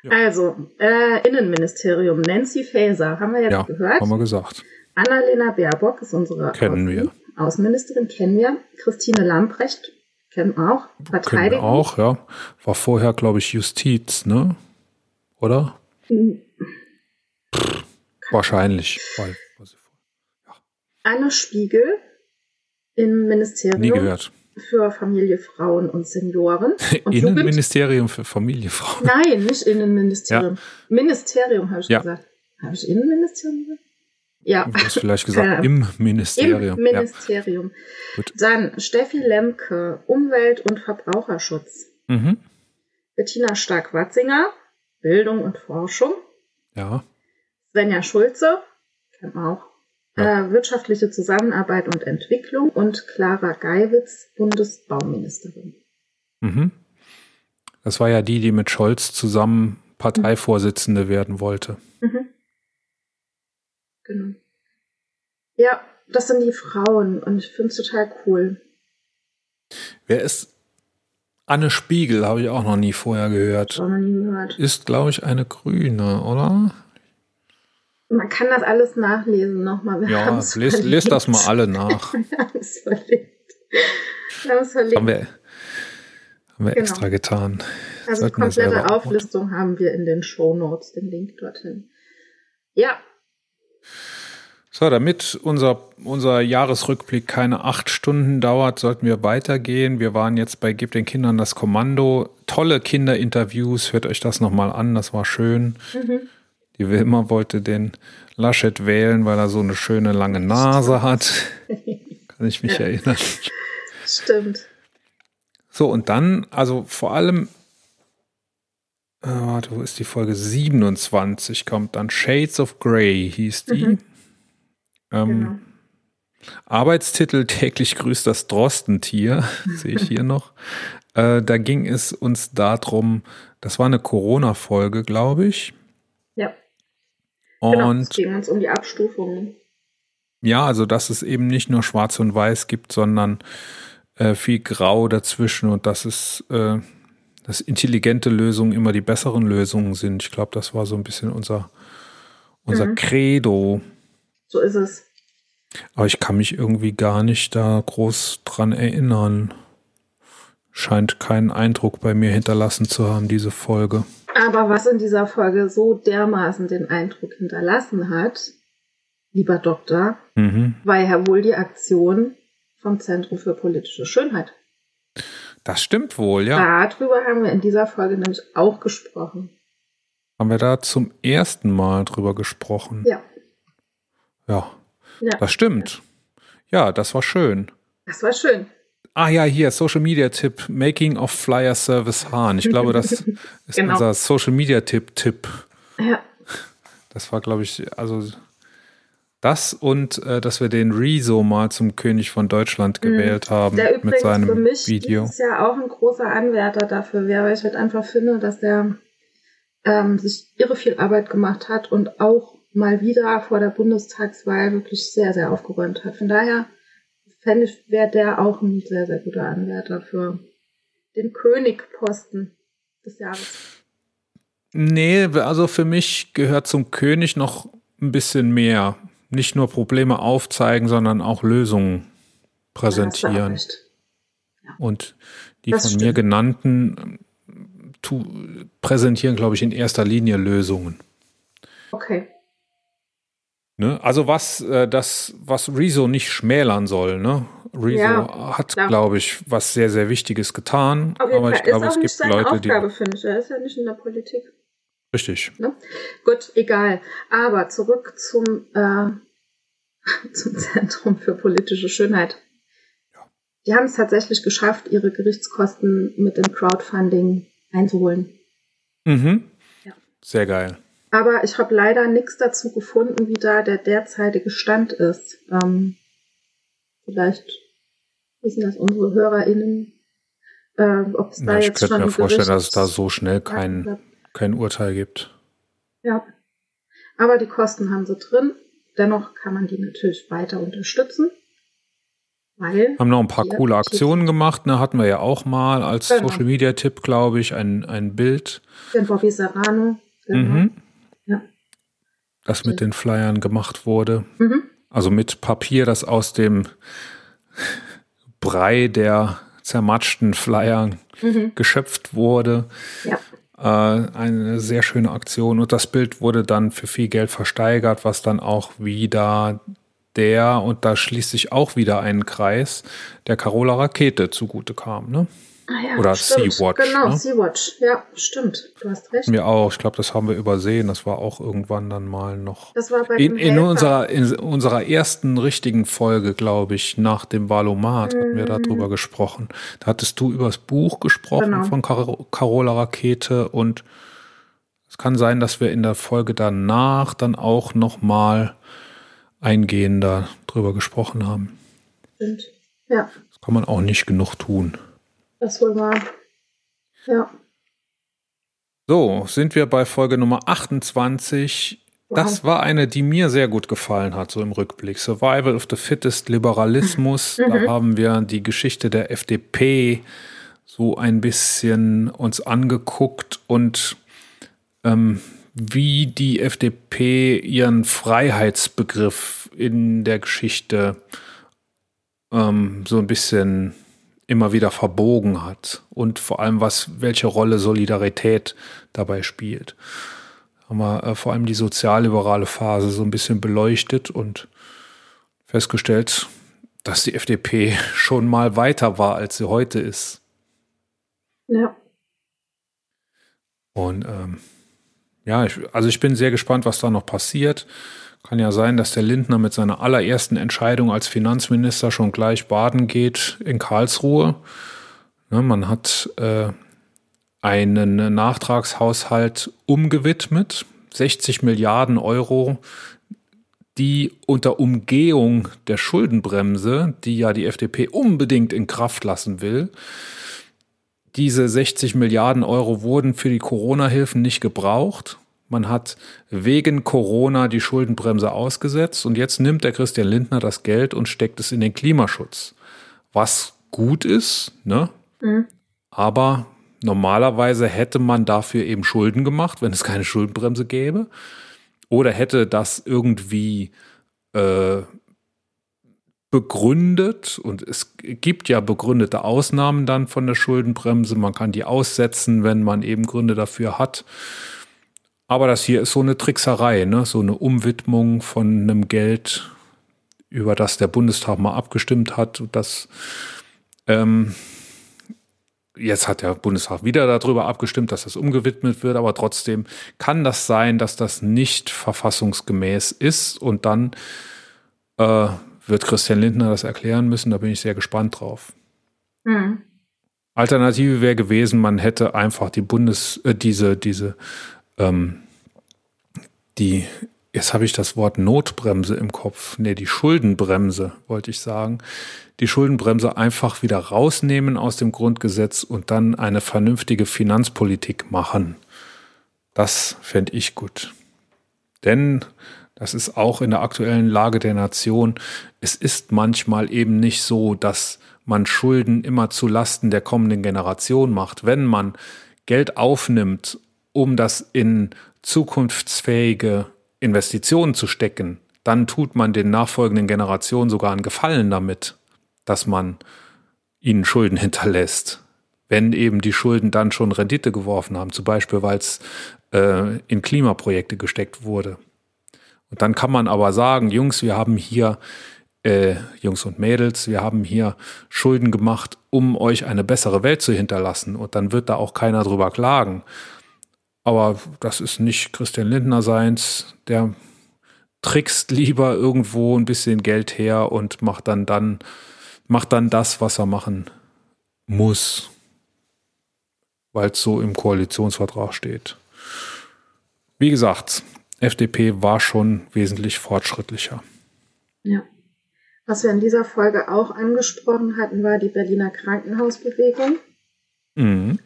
Ja. Also, äh, Innenministerium, Nancy Faeser, haben wir jetzt Ja, gehört. haben wir gesagt. Annalena Baerbock ist unsere Kennen wir. Außenministerin, kennen wir. Christine Lamprecht, kennen wir auch. Verteidigung. wir auch, ja. War vorher, glaube ich, Justiz, ne? Oder? Hm, Wahrscheinlich. Weil, was- Anne Spiegel im nie Ministerium gehört. Für Familie, Frauen und Senioren und Jugend. Innenministerium für Familie, Frauen. Nein, nicht Innenministerium. Ministerium habe ich Ja. gesagt. Habe ich Innenministerium gesagt? Ja. Du hast vielleicht gesagt, im Ministerium. Im ja. Ministerium. Gut. Dann Steffi Lemke, Umwelt- und Verbraucherschutz. Mhm. Bettina Stark-Watzinger, Bildung und Forschung. ja. Svenja Schulze, kennen wir auch. Ja. Äh, wirtschaftliche Zusammenarbeit und Entwicklung und Clara Geiwitz, Bundesbauministerin. Mhm. Das war ja die, die mit Scholz zusammen Parteivorsitzende werden wollte. Mhm. Genau. Ja, das sind die Frauen und ich finde es total cool. Wer ist Anne Spiegel? Habe ich auch noch nie vorher gehört. Noch nie gehört. Ist, glaube ich, eine Grüne, oder? Man kann das alles nachlesen nochmal. Ja, lest, lest das mal alle nach. Wir haben es verlinkt. Wir haben es verlinkt. Haben wir, haben wir Genau. extra getan. also die sollten komplette auch machen. Auflistung haben wir in den Show Notes, den Link dorthin. Ja, So, damit unser, unser Jahresrückblick keine acht Stunden dauert, sollten wir weitergehen. Wir waren jetzt bei Gib den Kindern das Kommando. Tolle Kinderinterviews. Hört euch das nochmal an. Das war schön. Mhm. Die Wilma wollte den Laschet wählen, weil er so eine schöne lange Nase hat. Kann ich mich Ja. erinnern. stimmt. So, und dann, also vor allem, äh, warte, wo ist die Folge? 27 kommt dann. Shades of Grey hieß die. Mhm. Ähm, Genau. Arbeitstitel täglich grüßt das Drostentier, sehe ich hier noch. Äh, da ging es uns darum, das war eine Corona-Folge, glaube ich. Genau. Es Und ging uns um die Abstufungen. ja, also dass es eben nicht nur Schwarz und Weiß gibt, sondern äh, viel Grau dazwischen und dass es äh, dass intelligente Lösungen immer die besseren Lösungen sind. Ich glaube, das war so ein bisschen unser unser Mhm. Credo. So ist es. Aber ich kann mich irgendwie gar nicht da groß dran erinnern. Scheint keinen Eindruck bei mir hinterlassen zu haben, diese Folge. Aber was in dieser Folge so dermaßen den Eindruck hinterlassen hat, lieber Doktor, Mhm. war ja wohl die Aktion vom Zentrum für politische Schönheit. Das stimmt wohl, ja. Darüber haben wir in dieser Folge nämlich auch gesprochen. Haben wir da zum ersten Mal drüber gesprochen. Ja, Ja, ja. das stimmt. Ja, das war schön. Das war schön. Ah ja, hier, Social Media Tipp, Making of Flyer Service Hahn. Ich glaube, das ist Genau. unser Social Media Tipp Tipp. Ja, Das war, glaube ich, also das und äh, dass wir den Rezo mal zum König von Deutschland gewählt haben Mhm. der übrigens mit seinem für mich Video. dieses Jahr auch ein großer Anwärter dafür wäre, weil ich halt einfach finde, dass der ähm, sich irre viel Arbeit gemacht hat und auch mal wieder vor der Bundestagswahl wirklich sehr, sehr aufgeräumt hat. Von daher fände ich, wäre der auch ein sehr, sehr guter Anwärter für den Königposten des Jahres. Nee, also für mich gehört zum König noch ein bisschen mehr. Nicht nur Probleme aufzeigen, sondern auch Lösungen präsentieren. recht. Und die Das von stimmt. mir genannten ähm, tu, präsentieren, glaube ich, in erster Linie Lösungen. Okay. Ne? Also was äh, das, was Rezo nicht schmälern soll, ne? Rezo Ja, hat, glaube ich, was sehr, sehr Wichtiges getan. Auf aber ich glaube, ist auch es nicht gibt seine Leute, Aufgabe, finde ich. Er ist ja nicht in der Politik. die. Richtig. Ne? Gut, egal. Aber zurück zum, äh, zum Zentrum für politische Schönheit. Die haben es tatsächlich geschafft, ihre Gerichtskosten mit dem Crowdfunding einzuholen. Mhm. Ja. Sehr geil. Aber ich habe leider nichts dazu gefunden, wie da der derzeitige Stand ist. Ähm, vielleicht wissen das unsere HörerInnen, äh, ob es da Na, ich jetzt könnte schon mir ein vorstellen, Gericht- dass es da so schnell kein, kein Urteil gibt. Ja. Aber die Kosten haben sie drin. Dennoch kann man die natürlich weiter unterstützen. Weil, Haben noch ein paar coole. Aktionen gemacht. Ne, hatten wir ja auch mal als Genau. Social Media Tipp, glaube ich, ein, ein Bild, den Bobby Serrano. Genau. Mhm. Das mit den Flyern gemacht wurde. Mhm. Also mit Papier, das aus dem Brei der zermatschten Flyer Mhm. geschöpft wurde. Ja. Äh, eine sehr schöne Aktion. Und das Bild wurde dann für viel Geld versteigert, was dann auch wieder der, und da schließt sich auch wieder ein Kreis, der Carola Rakete zugute kam. Ne? Ah, ja, Oder. Sea-Watch, Genau, ne? Sea-Watch. Ja, stimmt. Du hast recht. Wir auch. Ich glaube, das haben wir übersehen. Das war auch irgendwann dann mal noch. Das war bei In, in, unserer, in unserer ersten richtigen Folge, glaube ich, nach dem Valomat, hatten wir darüber gesprochen. Da hattest du über das Buch gesprochen Genau. von Car Carola Rakete und es kann sein, dass wir in der Folge danach dann auch noch mal eingehender drüber gesprochen haben. Stimmt. Ja, Das kann man auch nicht genug tun. Das wohl war. Ja. So, sind wir bei Folge Nummer 28. Das war eine, die mir sehr gut gefallen hat, so im Rückblick. Survival of the Fittest, Liberalismus. Da haben wir die Geschichte der FDP so ein bisschen uns angeguckt und ähm, wie die FDP ihren Freiheitsbegriff in der Geschichte ähm, so ein bisschen immer wieder verbogen hat und vor allem was welche Rolle Solidarität dabei spielt. Haben wir äh, vor allem die sozialliberale Phase so ein bisschen beleuchtet und festgestellt, dass die FDP schon mal weiter war, als sie heute ist. Ja. Und ähm, ja, ich, also ich bin sehr gespannt, was da noch passiert. Kann ja sein, dass der Lindner mit seiner allerersten Entscheidung als Finanzminister schon gleich baden geht in Karlsruhe. Ne, man hat äh, einen Nachtragshaushalt umgewidmet, 60 Milliarden Euro, die unter Umgehung der Schuldenbremse, die ja die FDP unbedingt in Kraft lassen will, diese 60 Milliarden Euro wurden für die Corona-Hilfen nicht gebraucht. Man hat wegen Corona die Schuldenbremse ausgesetzt und jetzt nimmt der Christian Lindner das Geld und steckt es in den Klimaschutz. Was gut ist, ne? Mhm. Aber normalerweise hätte man dafür eben Schulden gemacht, wenn es keine Schuldenbremse gäbe. Oder hätte das irgendwie äh, begründet und es gibt ja begründete Ausnahmen dann von der Schuldenbremse. Man kann die aussetzen, wenn man eben Gründe dafür hat. Aber das hier ist so eine Trickserei, ne? so eine Umwidmung von einem Geld, über das der Bundestag mal abgestimmt hat. Und das ähm, jetzt hat der Bundestag wieder darüber abgestimmt, dass das umgewidmet wird, aber trotzdem kann das sein, dass das nicht verfassungsgemäß ist und dann äh, wird Christian Lindner das erklären müssen. Da bin ich sehr gespannt drauf. Mhm. Alternative wäre gewesen, man hätte einfach die Bundes, äh, diese, diese, ähm, die, jetzt habe ich das Wort Notbremse im Kopf, nee, die Schuldenbremse, wollte ich sagen, die Schuldenbremse einfach wieder rausnehmen aus dem Grundgesetz und dann eine vernünftige Finanzpolitik machen. Das fände ich gut. Denn das ist auch in der aktuellen Lage der Nation. Es ist manchmal eben nicht so, dass man Schulden immer zu Lasten der kommenden Generation macht. Wenn man Geld aufnimmt, um das in zukunftsfähige Investitionen zu stecken, dann tut man den nachfolgenden Generationen sogar einen Gefallen damit, dass man ihnen Schulden hinterlässt. Wenn eben die Schulden dann schon Rendite geworfen haben, zum Beispiel weil es äh, in Klimaprojekte gesteckt wurde. Und dann kann man aber sagen, Jungs, wir haben hier äh, Jungs und Mädels, wir haben hier Schulden gemacht, um euch eine bessere Welt zu hinterlassen. Und dann wird da auch keiner drüber klagen. Aber das ist nicht Christian Lindner seins. Der trickst lieber irgendwo ein bisschen Geld her und macht dann dann, macht dann das, was er machen muss. Weil es so im Koalitionsvertrag steht. Wie gesagt, FDP war schon wesentlich fortschrittlicher. Ja. Was wir in dieser Folge auch angesprochen hatten, war die Berliner Krankenhausbewegung. Mhm.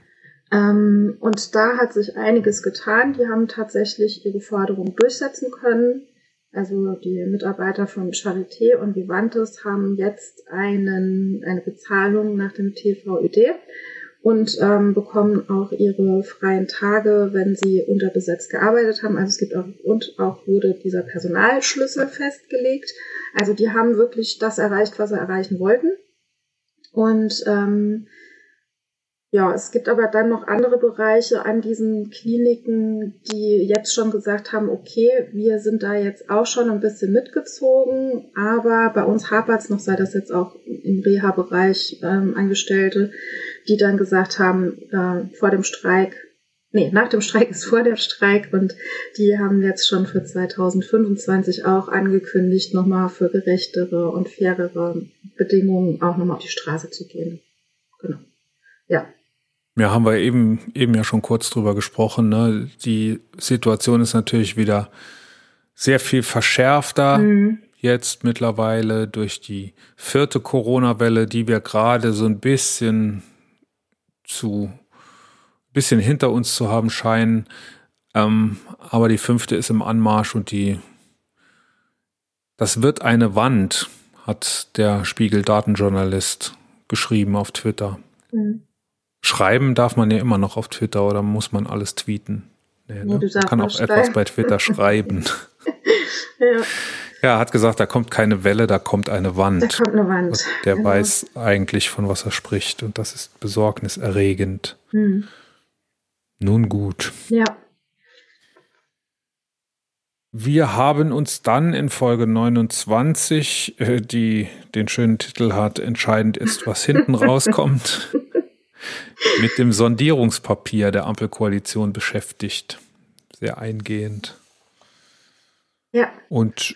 Ähm, und da hat sich einiges getan. Die haben tatsächlich ihre Forderung durchsetzen können. Also die Mitarbeiter von Charité und Vivantes haben jetzt einen, eine Bezahlung nach dem TVÖD und ähm, bekommen auch ihre freien Tage, wenn sie unterbesetzt gearbeitet haben. Also es gibt auch und auch wurde dieser Personalschlüssel festgelegt. Also die haben wirklich das erreicht, was sie erreichen wollten. Und ähm, ja, es gibt aber dann noch andere Bereiche an diesen Kliniken, die jetzt schon gesagt haben, okay, wir sind da jetzt auch schon ein bisschen mitgezogen, aber bei uns hapert es noch, sei das jetzt auch im Reha-Bereich ähm, Angestellte, die dann gesagt haben, äh, vor dem Streik, nee, nach dem Streik ist vor dem Streik und die haben jetzt schon für 2025 auch angekündigt, nochmal für gerechtere und fairere Bedingungen auch nochmal auf die Straße zu gehen. Genau. Ja. Ja, haben wir eben, eben ja schon kurz drüber gesprochen. Ne? Die Situation ist natürlich wieder sehr viel verschärfter mhm. jetzt mittlerweile durch die vierte Corona-Welle, die wir gerade so ein bisschen zu bisschen hinter uns zu haben scheinen. Ähm, aber die fünfte ist im Anmarsch und die das wird eine Wand, hat der Spiegel-Datenjournalist geschrieben auf Twitter. Mhm. Schreiben darf man ja immer noch auf Twitter oder muss man alles tweeten? Nee, ne? Man kann auch schreiben. etwas bei Twitter schreiben. ja. Ja, hat gesagt, da kommt keine Welle, da kommt eine Wand. Da kommt eine Wand. Und der genau. weiß eigentlich, von was er spricht. Und das ist besorgniserregend. Hm. Nun gut. Ja. Wir haben uns dann in Folge 29, äh, die den schönen Titel hat, entscheidend ist, was hinten rauskommt, mit dem Sondierungspapier der Ampelkoalition beschäftigt. Sehr eingehend. Ja. Und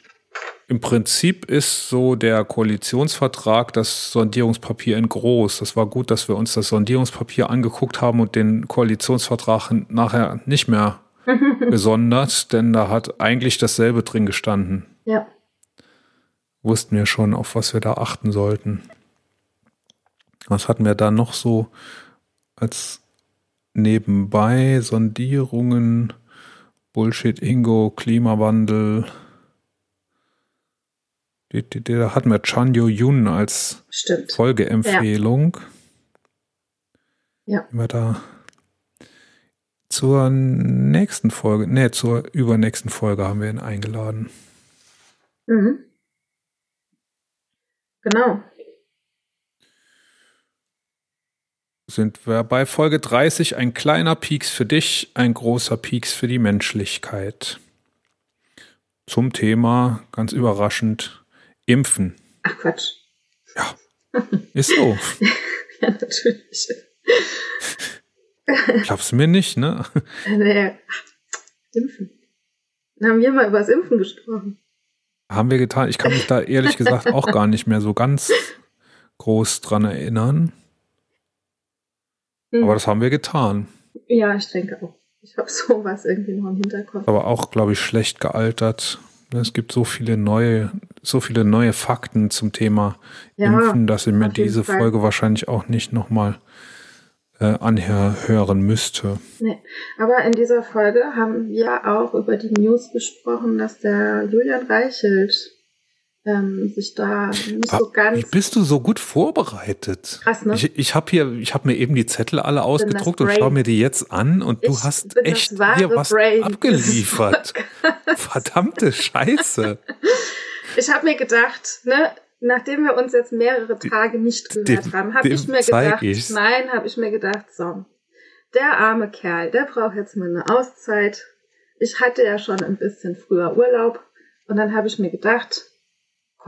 im Prinzip ist so der Koalitionsvertrag das Sondierungspapier in groß. Das war gut, dass wir uns das Sondierungspapier angeguckt haben und den Koalitionsvertrag nachher nicht mehr besonders, denn da hat eigentlich dasselbe drin gestanden. Ja. Wussten wir schon, auf was wir da achten sollten. Was hatten wir da noch so als nebenbei Sondierungen, Bullshit, Ingo, Klimawandel, da hatten wir Chanyo Yun als Stimmt. Folgeempfehlung. Ja. Wir da zur nächsten Folge, nee, zur übernächsten Folge haben wir ihn eingeladen. Mhm. Genau. Sind wir bei Folge 30 ein kleiner Pieks für dich, ein großer Pieks für die Menschlichkeit. Zum Thema, ganz überraschend, Impfen. Ach Quatsch. Ja. Ist so. ja, natürlich. Glaubst du mir nicht, ne? Nee. Impfen. Dann haben wir mal über das Impfen gesprochen. Haben wir getan. Ich kann mich da ehrlich gesagt auch gar nicht mehr so ganz groß dran erinnern. Hm. Aber das haben wir getan. Ja, ich denke auch. Ich habe sowas irgendwie noch im Hinterkopf. Aber auch, glaube ich, schlecht gealtert. Es gibt so viele neue, so viele neue Fakten zum Thema ja, Impfen, dass ich mir diese Fall. Folge wahrscheinlich auch nicht nochmal äh, anhören müsste. Nee. Aber in dieser Folge haben wir auch über die News gesprochen, dass der Julian Reichelt ähm, sich da nicht so ganz. Wie bist du so gut vorbereitet? Krass, ne? Ich, ich habe hier, ich habe mir eben die Zettel alle ausgedruckt und schaue mir die jetzt an und du hast echt hier was Brain. abgeliefert. Verdammte Scheiße. Ich habe mir gedacht, ne, nachdem wir uns jetzt mehrere Tage nicht gehört dem, haben, habe ich mir gedacht, ich's. nein, habe ich mir gedacht, so, der arme Kerl, der braucht jetzt mal eine Auszeit. Ich hatte ja schon ein bisschen früher Urlaub und dann habe ich mir gedacht,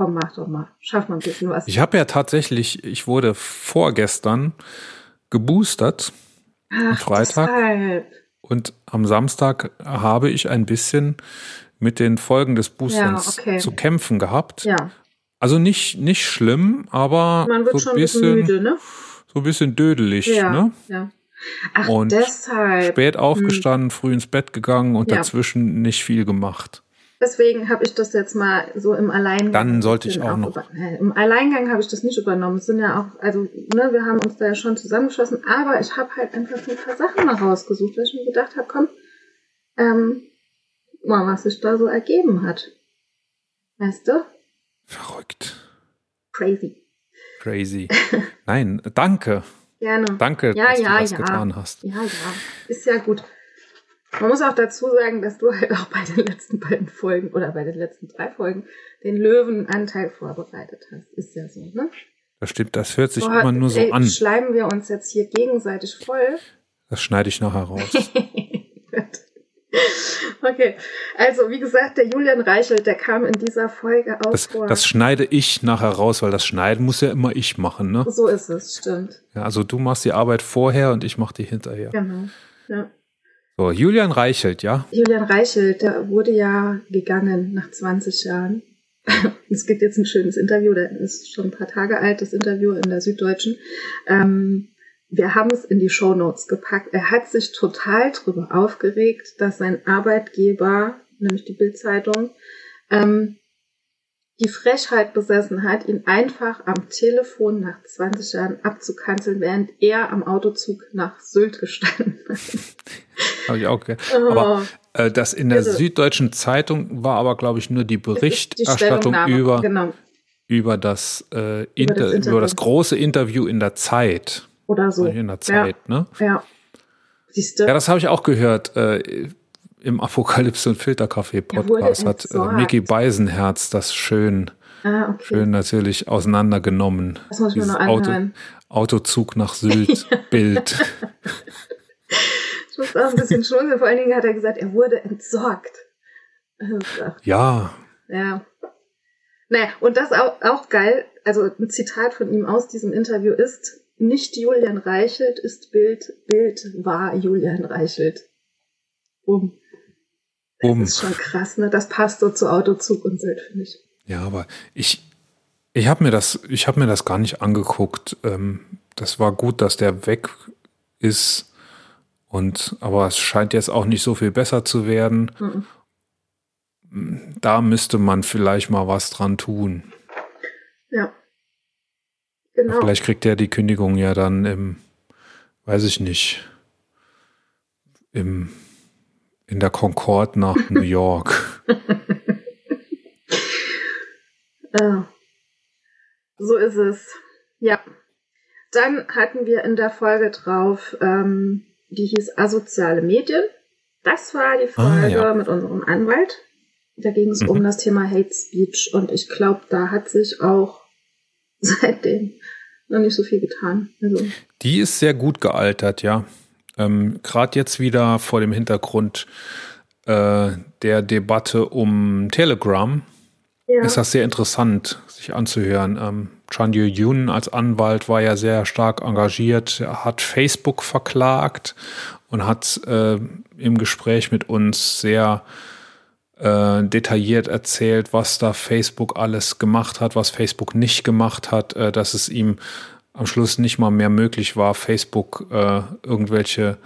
Komm, mach doch mal. Schaff mal ein bisschen was. Ich habe ja tatsächlich, ich wurde vorgestern geboostert. Ach, Freitag. Deshalb. Und am Samstag habe ich ein bisschen mit den Folgen des Boosterns Ja, okay. zu kämpfen gehabt. Ja, Also nicht, nicht schlimm, aber man wird so schon ein bisschen müde, ne? so ein bisschen dödelig. Ja, Ne? ja. Ach, Und deshalb. Spät aufgestanden, früh ins Bett gegangen und Ja. dazwischen nicht viel gemacht. Deswegen habe ich das jetzt mal so im Alleingang. Dann sollte ich bisschen auch noch. Äh, Im Alleingang habe ich das nicht übernommen. Es sind ja auch, also, ne, wir haben uns da ja schon zusammengeschlossen, aber ich habe halt einfach ein paar Sachen mal rausgesucht, weil ich mir gedacht habe, komm, ähm, mal, was sich da so ergeben hat. Weißt du? Verrückt. Crazy. Crazy. Nein, danke. Gerne. Danke, Ja, dass ja, du das ja. getan hast. Ja, ja. Ist ja gut. Man muss auch dazu sagen, dass du halt auch bei den letzten beiden Folgen oder bei den letzten drei Folgen den Löwenanteil vorbereitet hast. Ist ja so, ne? Das stimmt, das hört sich Boah, immer nur so ey, an. Schleimen wir uns jetzt hier gegenseitig voll. Das schneide ich nachher raus. Okay, also wie gesagt, der Julian Reichelt, der kam in dieser Folge auch Das, vor. das schneide ich nachher raus, weil das Schneiden muss ja immer ich machen. Ne? so ist es, stimmt. Ja, also du machst die Arbeit vorher und ich mache die hinterher. Genau. Ja. So, Julian Reichelt, ja? Julian Reichelt, der wurde ja gegangen nach 20 Jahren. es gibt jetzt ein schönes Interview, der ist schon ein paar Tage alt, das Interview in der Süddeutschen. Ähm, wir haben es in die Shownotes gepackt. Er hat sich total darüber aufgeregt, dass sein Arbeitgeber, nämlich die Bildzeitung, ähm, die Frechheit besessen hat, ihn einfach am Telefon nach 20 Jahren abzukanzeln, während er am Autozug nach Sylt gestanden hat. Habe ich auch gehört. Oh. Aber äh, das in der Irre. Süddeutschen Zeitung war aber, glaube ich, nur die die Berichterstattung Stellungnahme, über, genau. über, das, äh, Inter das Interview. über das große Interview in der Zeit. Oder so. In der Zeit, ne? Ja. Siehst du? Ja, das habe ich auch gehört. Äh, Im Apokalypse und Filterkaffee Er wurde Podcast hat äh. Mickey Beisenherz das schön, ah, okay. schön natürlich auseinandergenommen. Das muss Dieses noch Auto, anhören. Autozug nach Sylt Bild. Ich muss auch ein bisschen schmunzeln. Vor allen Dingen hat er gesagt, er wurde entsorgt. Ach, Ja, ja. Naja, und das auch, auch geil, also ein Zitat von ihm aus diesem Interview ist, nicht Julian Reichelt ist Bild, Bild war Julian Reichelt. Um. Das um. ist schon krass, ne? Das passt so zu Autozug und Sylt, finde ich. Ja, aber ich, ich habe mir das, ich habe mir das gar nicht angeguckt. Ähm, das war gut, dass der weg ist. Und, aber es scheint jetzt auch nicht so viel besser zu werden. Mhm. Da müsste man vielleicht mal was dran tun. Ja. Genau. Vielleicht kriegt er die Kündigung ja dann im, weiß ich nicht, im, in der Concorde nach New York. Äh, so ist es. Ja. Dann hatten wir in der Folge drauf, ähm, die hieß Asoziale Medien. Das war die Ah, Folge ja. mit unserem Anwalt. Da ging es Mhm. um das Thema Hate Speech und ich glaube, da hat sich auch seitdem noch nicht so viel getan. Also, Die ist sehr gut gealtert, ja. Ähm, Gerade jetzt wieder vor dem Hintergrund äh, der Debatte um Telegram ja. ist das sehr interessant, sich anzuhören. Ähm, Chan Yun als Anwalt war ja sehr stark engagiert, er hat Facebook verklagt und hat äh, im Gespräch mit uns sehr äh, detailliert erzählt, was da Facebook alles gemacht hat, was Facebook nicht gemacht hat, äh, dass es ihm am Schluss nicht mal mehr möglich war, Facebook äh, irgendwelche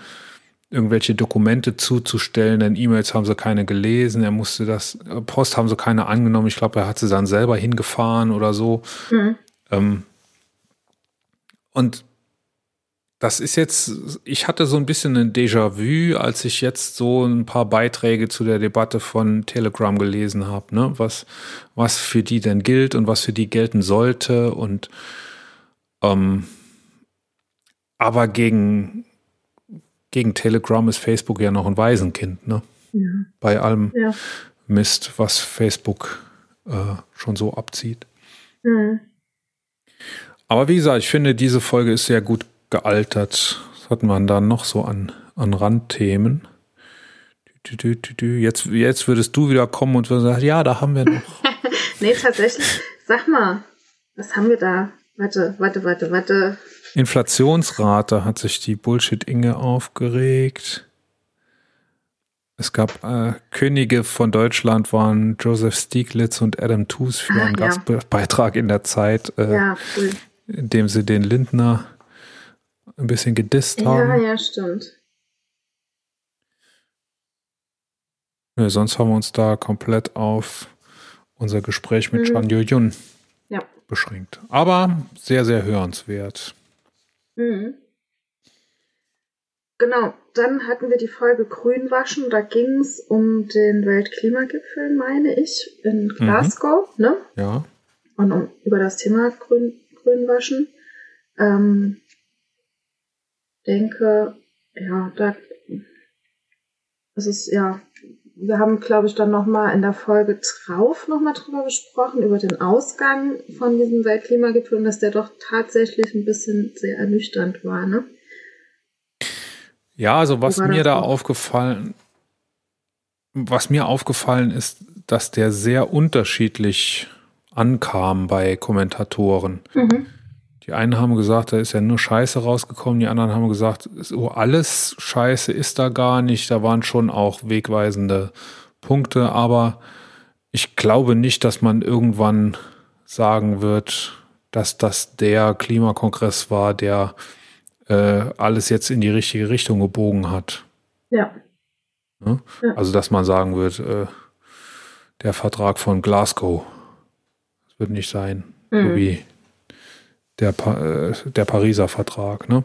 irgendwelche Dokumente zuzustellen, denn E-Mails haben sie keine gelesen, er musste das, äh, Post haben sie keine angenommen, ich glaube, er hat sie dann selber hingefahren oder so. Mhm. Ähm, und das ist jetzt, ich hatte so ein bisschen ein Déjà-vu, als ich jetzt so ein paar Beiträge zu der Debatte von Telegram gelesen habe, ne? was, was für die denn gilt und was für die gelten sollte und ähm, aber gegen, gegen Telegram ist Facebook ja noch ein Waisenkind, ne? ja. Bei allem Ja. Mist, was Facebook äh, schon so abzieht. Mhm. Aber wie gesagt, ich finde, diese Folge ist sehr gut gealtert. Was hat man da noch so an, an Randthemen? Jetzt, jetzt würdest du wieder kommen und sagen, ja, da haben wir noch. Nee, tatsächlich Sag mal, was haben wir da? Warte, warte, warte, warte. Inflationsrate hat sich die Bullshit-Inge aufgeregt. Es gab äh, Könige von Deutschland waren Joseph Stieglitz und Adam Tooze für einen Ah, ja. Gastbeitrag in der Zeit, äh, Ja, cool. indem sie den Lindner ein bisschen gedisst Ja, haben. ja, stimmt. Nö, sonst haben wir uns da komplett auf unser Gespräch mit Mhm. Chan Yun Ja. Beschränkt. Aber sehr, sehr hörenswert. Mhm. Genau, dann hatten wir die Folge Grünwaschen. Da ging es um den Weltklimagipfel, meine ich, in Glasgow, ne? Ja. Und um, über das Thema Grün, Grünwaschen. Ähm, denke, ja, da es ist ja, wir haben, glaube ich, dann nochmal in der Folge drauf nochmal drüber gesprochen, über den Ausgang von diesem Weltklimagipfel und dass der doch tatsächlich ein bisschen sehr ernüchternd war, ne? Ja, also was mir da aufgefallen, was mir aufgefallen ist, dass der sehr unterschiedlich ankam bei Kommentatoren. Mhm. Die einen haben gesagt, da ist ja nur Scheiße rausgekommen, die anderen haben gesagt, so alles Scheiße ist da gar nicht, da waren schon auch wegweisende Punkte, aber ich glaube nicht, dass man irgendwann sagen wird, dass das der Klimakongress war, der äh, alles jetzt in die richtige Richtung gebogen hat. Ja. Ne? Ja. Also, dass man sagen wird, äh, der Vertrag von Glasgow, das wird nicht sein, so Mhm. wie der, pa äh, der Pariser Vertrag. Ne?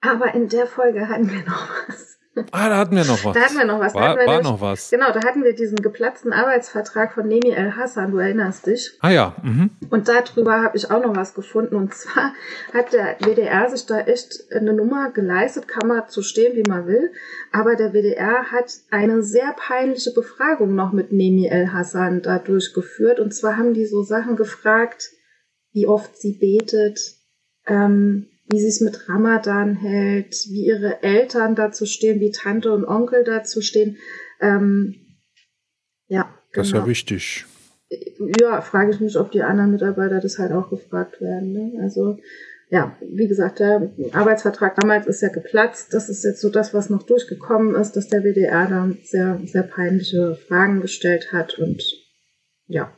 Aber in der Folge hatten wir noch was. Ah, da hatten wir noch was. Da hatten wir noch was. War, war nämlich- noch was. Genau, da hatten wir diesen geplatzten Arbeitsvertrag von Nemi El Hassan, du erinnerst dich. Ah ja, mhm. Und darüber habe ich auch noch was gefunden. Und zwar hat der WDR sich da echt eine Nummer geleistet, kann man zu stehen, wie man will. Aber der WDR hat eine sehr peinliche Befragung noch mit Nemi El Hassan da durchgeführt. Und zwar haben die so Sachen gefragt, wie oft sie betet, ähm, wie sie es mit Ramadan hält, wie ihre Eltern dazu stehen, wie Tante und Onkel dazu stehen. Ähm, ja, Das ist ja genau. wichtig. Ja, frage ich mich, ob die anderen Mitarbeiter das halt auch gefragt werden. Ne? Also ja, wie gesagt, der Arbeitsvertrag damals ist ja geplatzt. Das ist jetzt so das, was noch durchgekommen ist, dass der WDR dann sehr, sehr peinliche Fragen gestellt hat und ja.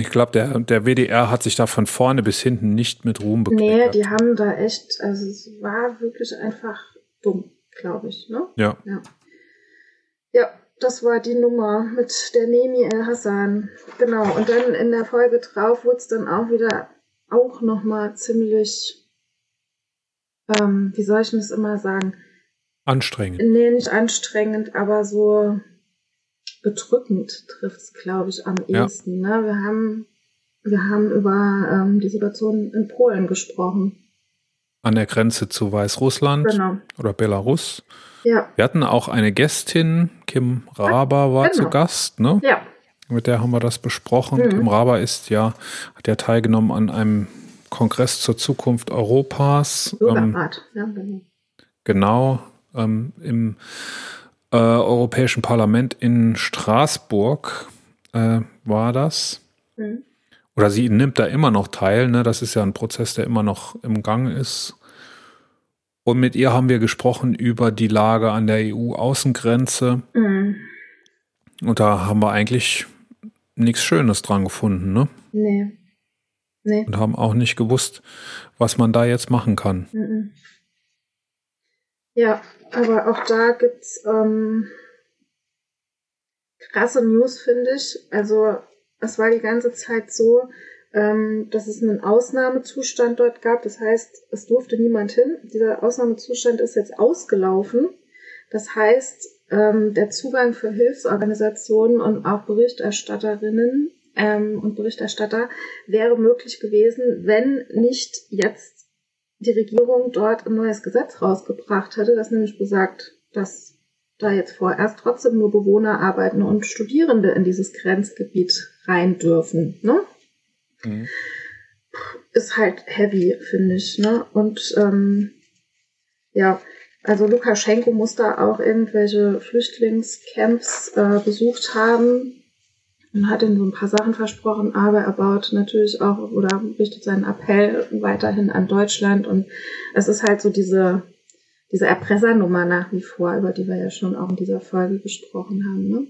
Ich glaube, der, der WDR hat sich da von vorne bis hinten nicht mit Ruhm Nee, bekleckert. die haben da echt, also es war wirklich einfach dumm, glaube ich, ne? ja. Ja. Ja, das war die Nummer mit der Nemi El Hassan. Genau. Und dann in der Folge drauf wurde es dann auch wieder auch nochmal ziemlich, ähm, wie soll ich das immer sagen? Anstrengend. Nee, nicht anstrengend, aber so bedrückend trifft es, glaube ich, am Ja. ehesten. Ne? Wir haben, wir haben über ähm, die Situation in Polen gesprochen. An der Grenze zu Weißrussland Genau. oder Belarus. Ja, Wir hatten auch eine Gästin, Kim Raber war genau. zu Gast, ne? ja, Mit der haben wir das besprochen. Mhm. Kim Raber ist ja, hat ja teilgenommen an einem Kongress zur Zukunft Europas. Ähm, Bürgerrat. ja, genau. genau, ähm, im äh, Europäischen Parlament in Straßburg äh, war das. Mhm. Oder sie nimmt da immer noch teil, ne? Das ist ja ein Prozess, der immer noch im Gang ist. Und mit ihr haben wir gesprochen über die Lage an der EU-Außengrenze. Mhm. Und da haben wir eigentlich nichts Schönes dran gefunden, ne? Nee. Nee. Und haben auch nicht gewusst, was man da jetzt machen kann. Mhm. Ja, aber auch da gibt's ähm, krasse News, finde ich. Also es war die ganze Zeit so, ähm, dass es einen Ausnahmezustand dort gab. Das heißt, es durfte niemand hin. Dieser Ausnahmezustand ist jetzt ausgelaufen. Das heißt, ähm, der Zugang für Hilfsorganisationen und auch Berichterstatterinnen ähm, und Berichterstatter wäre möglich gewesen, wenn nicht jetzt die Regierung dort ein neues Gesetz rausgebracht hätte, das nämlich besagt, dass da jetzt vorerst trotzdem nur Bewohner, Arbeitende und Studierende in dieses Grenzgebiet rein dürfen. Ne? Ist halt heavy, finde ich. Ne? Und ähm, ja, also Lukaschenko muss da auch irgendwelche Flüchtlingscamps äh, besucht haben. Und hat ihnen so ein paar Sachen versprochen, aber er baut natürlich auch oder richtet seinen Appell weiterhin an Deutschland und es ist halt so diese, diese Erpressernummer nach wie vor, über die wir ja schon auch in dieser Folge gesprochen haben, ne?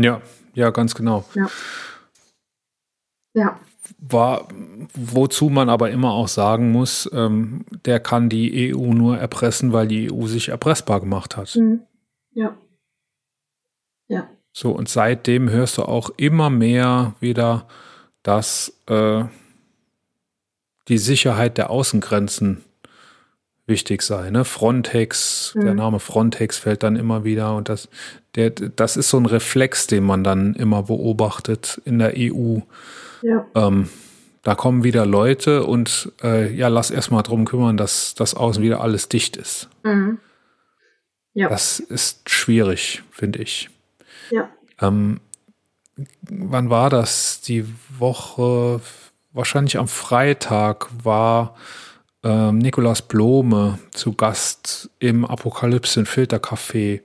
Ja, ja, ganz genau. Ja. Ja. War, wozu man aber immer auch sagen muss, ähm, der kann die EU nur erpressen, weil die EU sich erpressbar gemacht hat. Mhm. Ja. Ja. So, und seitdem hörst du auch immer mehr wieder, dass äh, die Sicherheit der Außengrenzen wichtig sei. Ne? Frontex, mhm. der Name Frontex fällt dann immer wieder und das, der, das ist so ein Reflex, den man dann immer beobachtet in der EU. Ja. Ähm, da kommen wieder Leute und äh, ja, lass erstmal drum kümmern, dass das außen wieder alles dicht ist. Mhm. Ja. Das ist schwierig, finde ich. Ja. Ähm, wann war das? Die Woche, wahrscheinlich am Freitag war ähm, Nikolaus Blome zu Gast im Apokalypse Filtercafé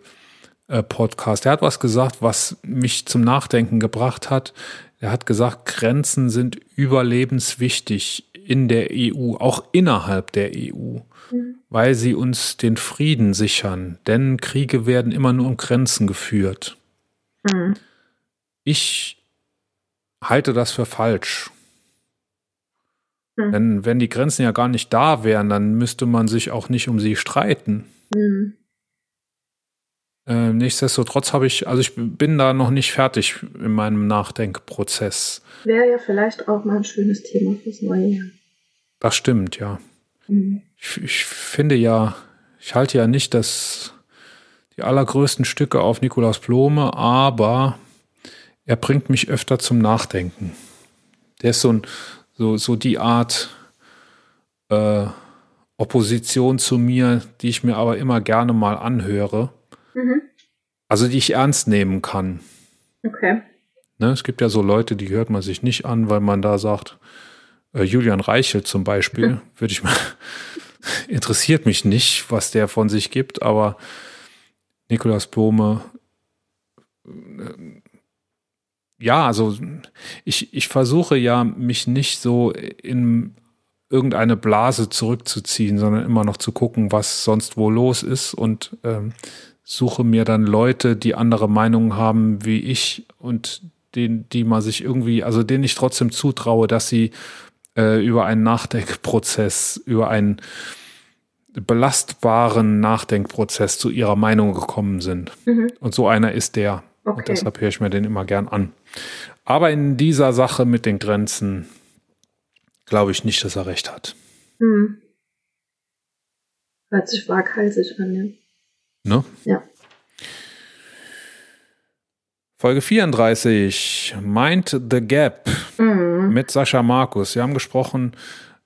äh, Podcast. Er hat was gesagt, was mich zum Nachdenken gebracht hat. Er hat gesagt, Grenzen sind überlebenswichtig in der EU, auch innerhalb der EU, mhm. weil sie uns den Frieden sichern. Denn Kriege werden immer nur um Grenzen geführt. Mhm. Ich halte das für falsch. Mhm. Denn wenn die Grenzen ja gar nicht da wären, dann müsste man sich auch nicht um sie streiten. Mhm. Äh, nichtsdestotrotz habe ich, also ich bin da noch nicht fertig in meinem Nachdenkprozess. Wäre ja vielleicht auch mal ein schönes Thema fürs neue Jahr. Das stimmt, ja. Mhm. Ich, ich finde ja, ich halte ja nicht das die allergrößten Stücke auf Nikolaus Blome, aber er bringt mich öfter zum Nachdenken. Der ist so, ein, so, so die Art äh, Opposition zu mir, die ich mir aber immer gerne mal anhöre. Mhm. Also die ich ernst nehmen kann. Okay. Ne, es gibt ja so Leute, die hört man sich nicht an, weil man da sagt, äh, Julian Reichel zum Beispiel, mhm. würde ich mal, interessiert mich nicht, was der von sich gibt, aber Nikolaus Blome, ja, also ich, ich versuche ja, mich nicht so in irgendeine Blase zurückzuziehen, sondern immer noch zu gucken, was sonst wo los ist und ähm, suche mir dann Leute, die andere Meinungen haben wie ich und den, die man sich irgendwie, also denen ich trotzdem zutraue, dass sie äh, über einen Nachdenkprozess, über einen belastbaren Nachdenkprozess zu ihrer Meinung gekommen sind. Mhm. Und so einer ist der. Okay. Und deshalb höre ich mir den immer gern an. Aber in dieser Sache mit den Grenzen glaube ich nicht, dass er recht hat. Hm. Hört sich waghalsig an, ja. Ne? Ja. Folge 34, Mind the Gap Mhm. mit Sascha Markus. Wir haben gesprochen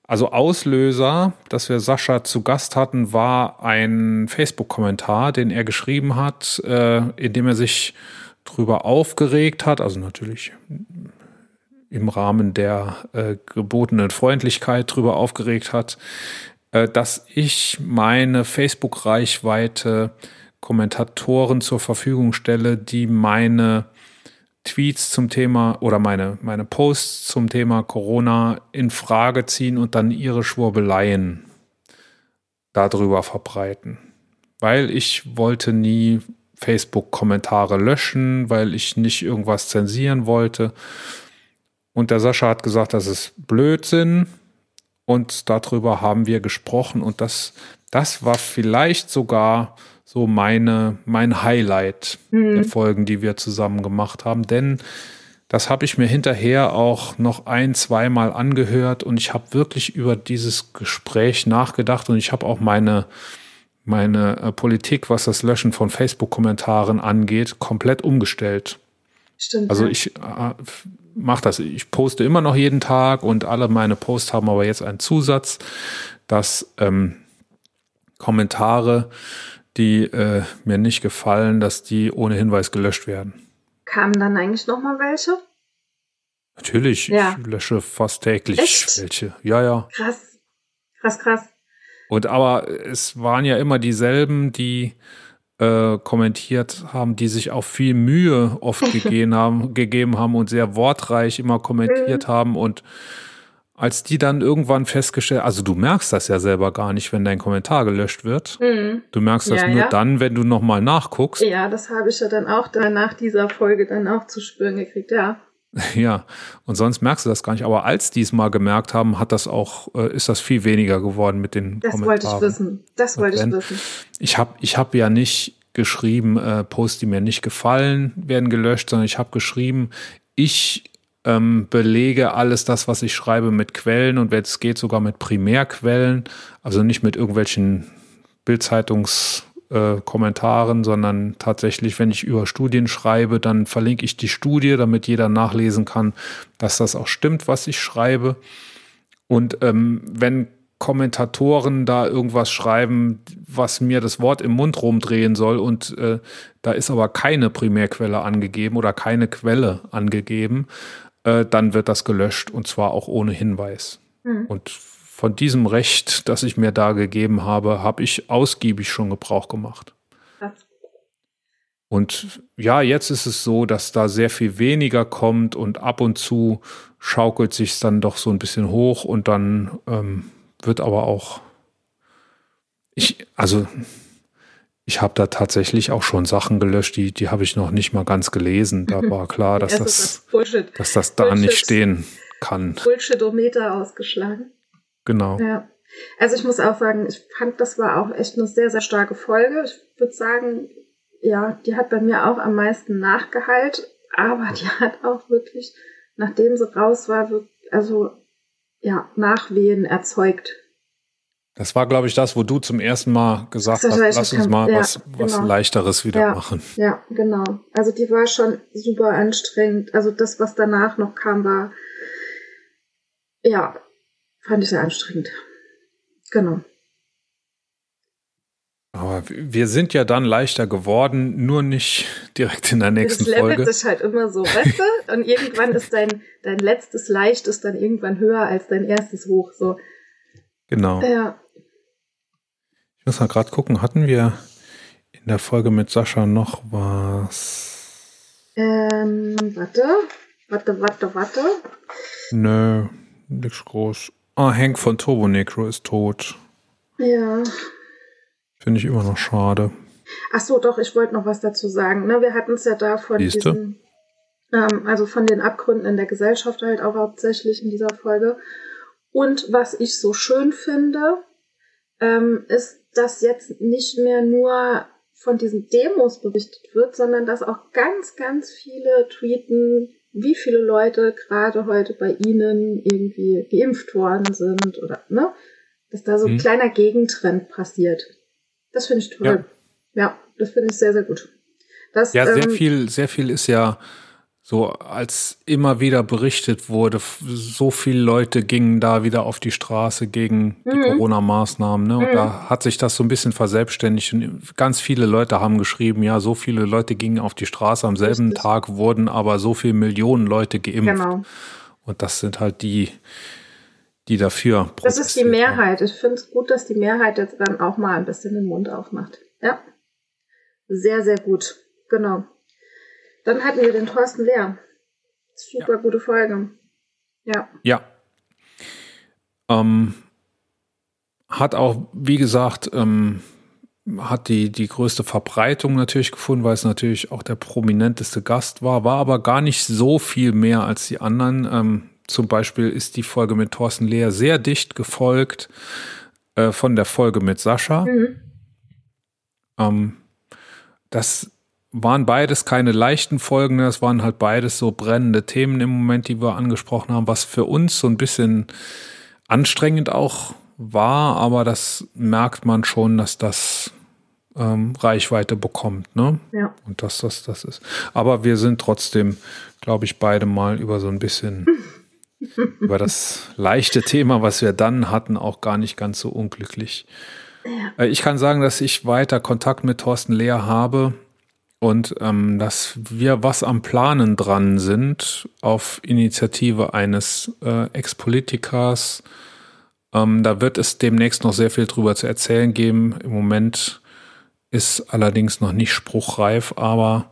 also Auslöser, dass wir Sascha zu Gast hatten, war ein Facebook-Kommentar, den er geschrieben hat, äh, in dem er sich drüber aufgeregt hat, also natürlich im Rahmen der äh, gebotenen Freundlichkeit drüber aufgeregt hat, äh, dass ich meine Facebook-Reichweite Kommentatoren zur Verfügung stelle, die meine Tweets zum Thema oder meine, meine Posts zum Thema Corona in Frage ziehen und dann ihre Schwurbeleien darüber verbreiten. Weil ich wollte nie Facebook-Kommentare löschen, weil ich nicht irgendwas zensieren wollte. Und der Sascha hat gesagt, das ist Blödsinn. Und darüber haben wir gesprochen. Und das, das war vielleicht sogar so meine, mein Highlight Mhm. der Folgen, die wir zusammen gemacht haben. Denn das habe ich mir hinterher auch noch ein, zweimal angehört und ich habe wirklich über dieses Gespräch nachgedacht und ich habe auch meine, meine äh, Politik, was das Löschen von Facebook-Kommentaren angeht, komplett umgestellt. Stimmt. Also ich äh, mache das. Ich poste immer noch jeden Tag und alle meine Posts haben aber jetzt einen Zusatz, dass ähm, Kommentare, die äh, mir nicht gefallen, dass die ohne Hinweis gelöscht werden. Kamen dann eigentlich noch mal welche? Natürlich, Ja. ich lösche fast täglich Echt? welche. Ja, ja. Krass. Krass, krass. Und aber es waren ja immer dieselben, die äh, kommentiert haben, die sich auch viel Mühe oft gegeben haben, gegeben haben und sehr wortreich immer kommentiert mhm. haben und als die dann irgendwann festgestellt, also du merkst das ja selber gar nicht, wenn dein Kommentar gelöscht wird. Mhm. Du merkst das ja, nur ja. dann, wenn du nochmal nachguckst. Ja, das habe ich ja dann auch dann nach dieser Folge dann auch zu spüren gekriegt, ja. Ja, und sonst merkst du das gar nicht. Aber als die es mal gemerkt haben, hat das auch, äh, ist das viel weniger geworden mit den das Kommentaren. Das wollte ich wissen. Das wollte ich wissen. Ich habe ich hab ja nicht geschrieben, äh, Posts, die mir nicht gefallen, werden gelöscht, sondern ich habe geschrieben, ich ähm, belege alles das, was ich schreibe, mit Quellen und wenn es geht, sogar mit Primärquellen, also nicht mit irgendwelchen Bildzeitungskommentaren, äh, sondern tatsächlich, wenn ich über Studien schreibe, dann verlinke ich die Studie, damit jeder nachlesen kann, dass das auch stimmt, was ich schreibe. Und ähm, wenn Kommentatoren da irgendwas schreiben, was mir das Wort im Mund rumdrehen soll und äh, da ist aber keine Primärquelle angegeben oder keine Quelle angegeben, äh, dann wird das gelöscht und zwar auch ohne Hinweis. Mhm. Und von diesem Recht, das ich mir da gegeben habe, habe ich ausgiebig schon Gebrauch gemacht. Und ja, jetzt ist es so, dass da sehr viel weniger kommt und ab und zu schaukelt sich dann doch so ein bisschen hoch und dann ähm, wird aber auch ich, also ich habe da tatsächlich auch schon Sachen gelöscht, die, die habe ich noch nicht mal ganz gelesen. Da war klar, dass, das, das dass das da Bullshit. nicht stehen kann. Bullshit-O-Meter ausgeschlagen. Genau. Ja. Also ich muss auch sagen, ich fand, das war auch echt eine sehr, sehr starke Folge. Ich würde sagen, ja, die hat bei mir auch am meisten nachgeheilt, aber die hat auch wirklich, nachdem sie raus war, also ja, Nachwehen erzeugt. Das war, glaube ich, das, wo du zum ersten Mal gesagt hast, lass uns mal ja, was, was genau. Leichteres wieder ja, machen. Ja, genau. Also die war schon super anstrengend. Also das, was danach noch kam, war, ja, fand ich sehr anstrengend. Genau. Aber wir sind ja dann leichter geworden, nur nicht direkt in der nächsten das Folge. Das ist halt immer so, weißt du? Und irgendwann ist dein, dein letztes Leicht ist dann irgendwann höher als dein erstes Hoch, so. Genau. Ja muss mal gerade gucken, hatten wir in der Folge mit Sascha noch was? Ähm, warte, warte, warte, warte. Nö, nichts groß. Ah, Hank von Turbo Necro ist tot. Ja. Finde ich immer noch schade. Ach so, doch, ich wollte noch was dazu sagen. Ne, wir hatten es ja da von Siehste? diesen, ähm, also von den Abgründen in der Gesellschaft halt auch hauptsächlich in dieser Folge. Und was ich so schön finde, ähm, ist, dass jetzt nicht mehr nur von diesen Demos berichtet wird, sondern dass auch ganz, ganz viele tweeten, wie viele Leute gerade heute bei ihnen irgendwie geimpft worden sind oder, ne? Dass da so ein mhm. kleiner Gegentrend passiert. Das finde ich toll. Ja. ja, das finde ich sehr, sehr gut. Das, ja, sehr ähm, viel, sehr viel ist ja so als immer wieder berichtet wurde, so viele Leute gingen da wieder auf die Straße gegen die mhm. Corona-Maßnahmen. Ne? Und mhm. da hat sich das so ein bisschen verselbstständigt. Und ganz viele Leute haben geschrieben, ja, so viele Leute gingen auf die Straße. Am selben Richtig. Tag wurden aber so viele Millionen Leute geimpft. Genau. Und das sind halt die, die dafür Das ist die Mehrheit. Ich finde es gut, dass die Mehrheit jetzt dann auch mal ein bisschen den Mund aufmacht. Ja. Sehr, sehr gut. Genau. Dann hatten wir den Thorsten Lehr. Super ja. gute Folge. Ja. Ja. Ähm, hat auch, wie gesagt, ähm, hat die, die größte Verbreitung natürlich gefunden, weil es natürlich auch der prominenteste Gast war, war aber gar nicht so viel mehr als die anderen. Ähm, zum Beispiel ist die Folge mit Thorsten Lehr sehr dicht gefolgt äh, von der Folge mit Sascha. Mhm. Ähm, das waren beides keine leichten Folgen, es waren halt beides so brennende Themen im Moment, die wir angesprochen haben, was für uns so ein bisschen anstrengend auch war, aber das merkt man schon, dass das ähm, Reichweite bekommt, ne? Ja. Und dass das das ist. Aber wir sind trotzdem, glaube ich, beide mal über so ein bisschen über das leichte Thema, was wir dann hatten, auch gar nicht ganz so unglücklich. Ja. Äh, ich kann sagen, dass ich weiter Kontakt mit Thorsten Lehr habe und ähm, dass wir was am Planen dran sind auf Initiative eines äh, Ex-Politikers. Ähm, da wird es demnächst noch sehr viel drüber zu erzählen geben. Im Moment ist allerdings noch nicht spruchreif, aber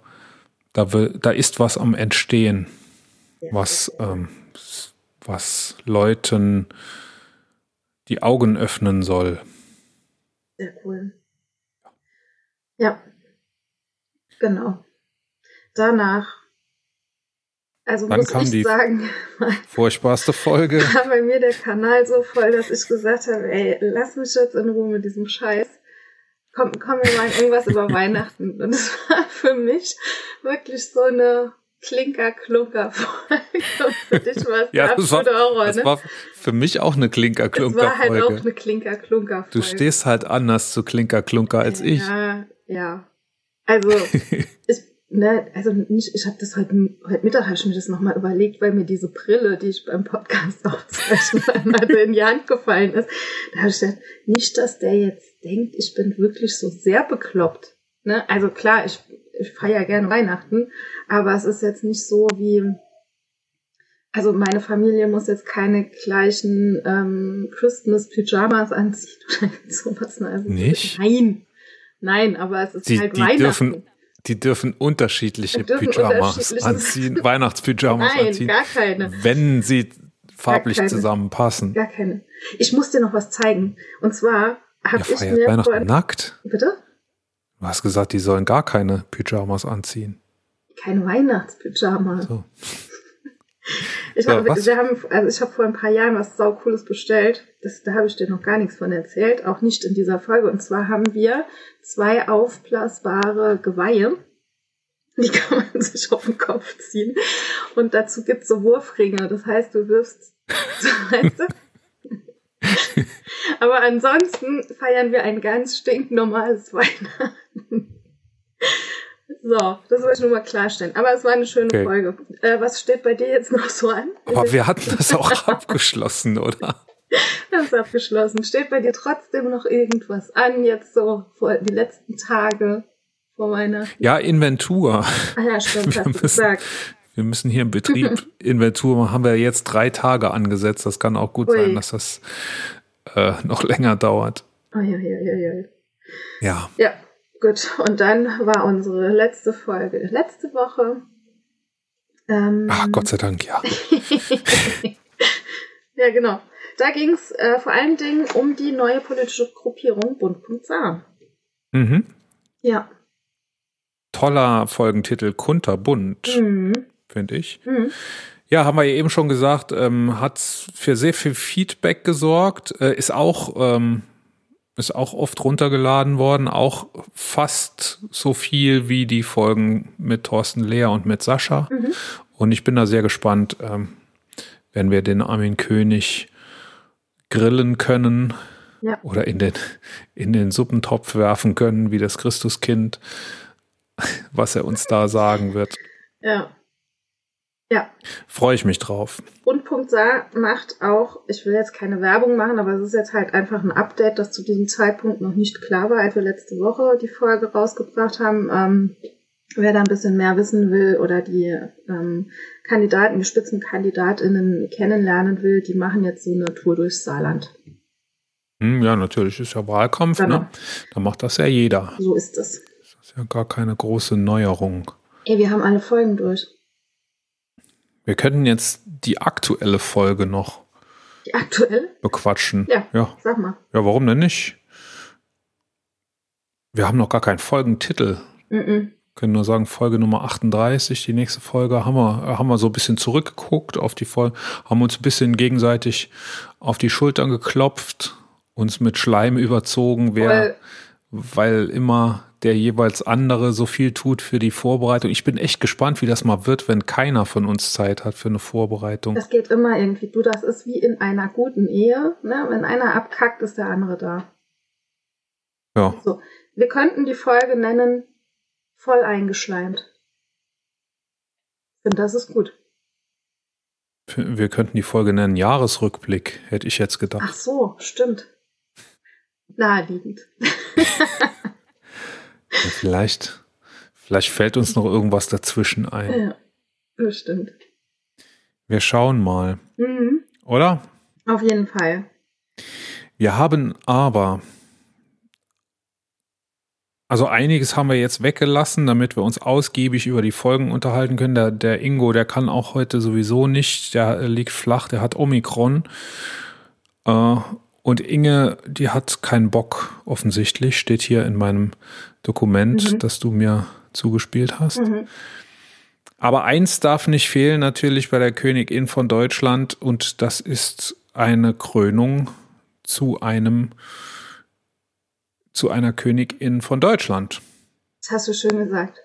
da, will, da ist was am Entstehen, was, ähm, was Leuten die Augen öffnen soll. Sehr cool. Ja, genau. Danach, also Dann muss kam ich die sagen, Furchtbarste Folge. war bei mir der Kanal so voll, dass ich gesagt habe, ey, lass mich jetzt in Ruhe mit diesem Scheiß. Komm, komm, wir machen irgendwas über Weihnachten. Und es war für mich wirklich so eine Klinker-Klunker-Folge. Für dich war es Ja, das war, Horror, das ne? war für mich auch eine es war halt auch Klinker-Klunker-Folge. eine Klinker-Klunker-Folge. Du stehst halt anders zu Klinker-Klunker als ich. Ja, ja. Also, ich, ne, also nicht, ich habe das heute, heute Mittag habe ich mir das nochmal überlegt, weil mir diese Brille, die ich beim Podcast aufzeichne, einmal in die Hand gefallen ist. Da habe ich gedacht, nicht, dass der jetzt denkt, ich bin wirklich so sehr bekloppt. Ne? Also klar, ich, ich feiere gerne Weihnachten, aber es ist jetzt nicht so wie, also meine Familie muss jetzt keine gleichen ähm, Christmas-Pyjamas anziehen oder sowas. Ne? Also, Nicht? Nein. Nein, aber es ist Die, halt die, Weihnachten. dürfen, die dürfen unterschiedliche dürfen Pyjamas unterschiedliches- anziehen, Weihnachtspyjamas Nein, anziehen, gar keine. wenn sie farblich keine. zusammenpassen. Gar keine. Ich muss dir noch was zeigen. Und zwar habe Ihr ich mir Weihnachten vor, nackt? Bitte? Du hast gesagt, die sollen gar keine Pyjamas anziehen. Keine Weihnachtspyjama. So. Ich So, habe, was? wir haben, also ich habe vor ein paar Jahren was saucooles bestellt. Das, da habe ich dir noch gar nichts von erzählt, auch nicht in dieser Folge. Und zwar haben wir zwei aufblasbare Geweihe. Die kann man sich auf den Kopf ziehen. Und dazu gibt's so Wurfringe. Das heißt, du wirfst, so, weißt du? Aber ansonsten feiern wir ein ganz stinknormales Weihnachten. So, das wollte ich nur mal klarstellen. Aber es war eine schöne Okay. Folge. Äh, was steht bei dir jetzt noch so an? Aber wir hatten das auch abgeschlossen, oder? Das ist abgeschlossen. Steht bei dir trotzdem noch irgendwas an, jetzt so vor die letzten Tage vor Weihnachten? Ja, Inventur. Ah ja, stimmt, Wir hast du müssen- gesagt. Wir müssen hier im Betrieb Inventur. Haben wir jetzt drei Tage angesetzt. Das kann auch gut Ui. sein, dass das äh, noch länger dauert. Ja, ja. Ja. ja, gut. Und dann war unsere letzte Folge letzte Woche. Ähm, Ach, Gott sei Dank, ja. ja, genau. Da ging es äh, vor allen Dingen um die neue politische Gruppierung Bund.sa. Mhm. Ja. Toller Folgentitel, kunterbunt, Mhm. finde ich. Mhm. Ja, haben wir ja eben schon gesagt, ähm, hat für sehr viel Feedback gesorgt, äh, ist auch ähm, ist auch oft runtergeladen worden, auch fast so viel wie die Folgen mit Thorsten Lehr und mit Sascha. Mhm. Und ich bin da sehr gespannt, ähm, wenn wir den Armin König grillen können Ja. oder in den, in den Suppentopf werfen können, wie das Christuskind, was er uns da sagen wird. Ja. Ja. Freue ich mich drauf. Bund.sa macht auch, ich will jetzt keine Werbung machen, aber es ist jetzt halt einfach ein Update, das zu diesem Zeitpunkt noch nicht klar war, als wir letzte Woche die Folge rausgebracht haben. Ähm, wer da ein bisschen mehr wissen will oder die ähm, Kandidaten, die Spitzenkandidatinnen kennenlernen will, die machen jetzt so eine Tour durchs Saarland. Hm, ja, natürlich ist ja Wahlkampf, Genau. ne? Da macht das ja jeder. So ist es. Das ist ja gar keine große Neuerung. Ey, wir haben alle Folgen durch. Wir könnten jetzt die aktuelle Folge noch Die aktuelle? bequatschen. Ja. Ja, Sag mal. ja warum denn nicht? Wir haben noch gar keinen Folgentitel. Mm können nur sagen, Folge Nummer 38, die nächste Folge, haben wir, haben wir so ein bisschen zurückgeguckt auf die Folge, haben uns ein bisschen gegenseitig auf die Schultern geklopft, uns mit Schleim überzogen, wer, weil immer der jeweils andere so viel tut für die Vorbereitung. Ich bin echt gespannt, wie das mal wird, wenn keiner von uns Zeit hat für eine Vorbereitung. das geht immer irgendwie. Du, das ist wie in einer guten Ehe. Ne? Wenn einer abkackt, ist der andere da. Ja, So, wir könnten die Folge nennen voll eingeschleimt. Ich finde, das ist gut. wir könnten die Folge nennen Jahresrückblick, hätte ich jetzt Ach gedacht. so, stimmt. Naheliegend. Ja, vielleicht, vielleicht fällt uns noch irgendwas dazwischen ein. Ja, bestimmt. Wir schauen mal, Mhm. oder? Auf jeden Fall. Wir haben aber Also einiges haben wir jetzt weggelassen, damit wir uns ausgiebig über die Folgen unterhalten können. Der, der Ingo, der kann auch heute sowieso nicht, der liegt flach, der hat Omikron. Äh, und Inge, die hat keinen Bock, offensichtlich, steht hier in meinem Dokument, mhm. das du mir zugespielt hast. Mhm. Aber eins darf nicht fehlen, natürlich bei der Königin von Deutschland, und das ist eine Krönung zu einem zu einer Königin von Deutschland. Das hast du schön gesagt.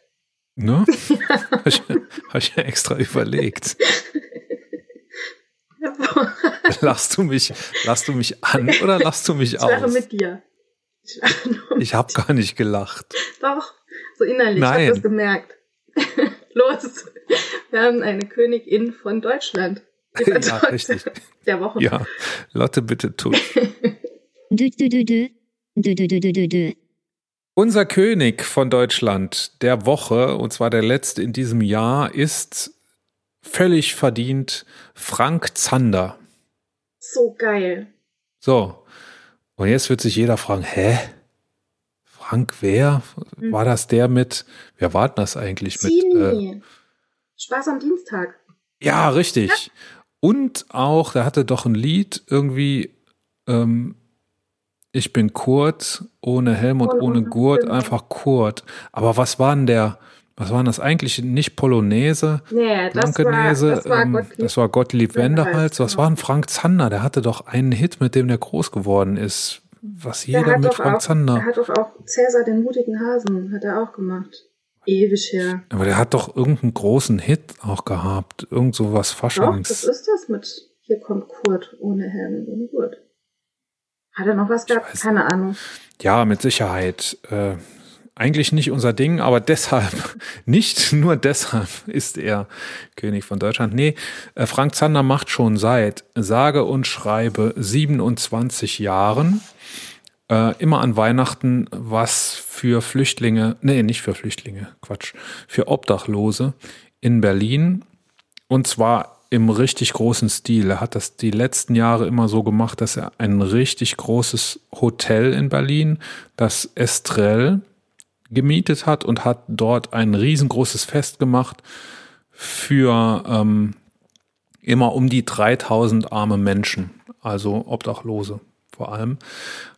Ne? Habe ich, hab ich ja extra überlegt. lachst du mich, lachst du mich an oder lachst du mich ich aus? Ich lache mit dir. Ich, ich habe gar nicht gelacht. Doch, so innerlich. Nein. Ich habe das gemerkt. Los, wir haben eine Königin von Deutschland. Ja, richtig. Der Woche. Ja, Lotte, bitte tu. Dü, dü, dü, dü. Dü, dü, dü, dü, dü. Unser König von Deutschland der Woche, und zwar der letzte in diesem Jahr, ist völlig verdient Frank Zander. So geil. So, und jetzt wird sich jeder fragen, hä? Frank wer? Hm. War das der mit, wer war denn das eigentlich mit? Zini. Äh, Spaß am Dienstag. ja, richtig. Und auch, der hatte doch ein Lied irgendwie, ähm, ich bin Kurt, ohne Helm und ohne ohne Gurt, Stimme. einfach Kurt. Aber was war denn der, was war denn das eigentlich? Nicht Polonaise? Nee, das war, Blankenese, das war ähm, Gottlieb. das war Gottlieb Wendehals, Wendehals. Was genau. war denn Frank Zander? Der hatte doch einen Hit, mit dem der groß geworden ist. Was Der jeder hat mit Frank auch, Zander. Er hat doch auch Cäsar den mutigen Hasen, hat er auch gemacht. Ewig her. Aber der hat doch irgendeinen großen Hit auch gehabt. Irgend so was Doch, das Faschings. ist das mit Hier kommt Kurt ohne Helm und ohne Gurt. Hat er noch was gehabt? Keine Ahnung. Ja, mit Sicherheit. Äh, eigentlich nicht unser Ding, aber deshalb, nicht nur deshalb ist er König von Deutschland. Nee, äh, Frank Zander macht schon seit sage und schreibe 27 Jahren äh, immer an Weihnachten was für Flüchtlinge, nee, nicht für Flüchtlinge, Quatsch, für Obdachlose in Berlin. Und zwar im richtig großen Stil. Er hat das die letzten Jahre immer so gemacht, dass er ein richtig großes Hotel in Berlin, das Estrell, gemietet hat und hat dort ein riesengroßes Fest gemacht für ähm, immer um die 3000 arme Menschen, also Obdachlose vor allem.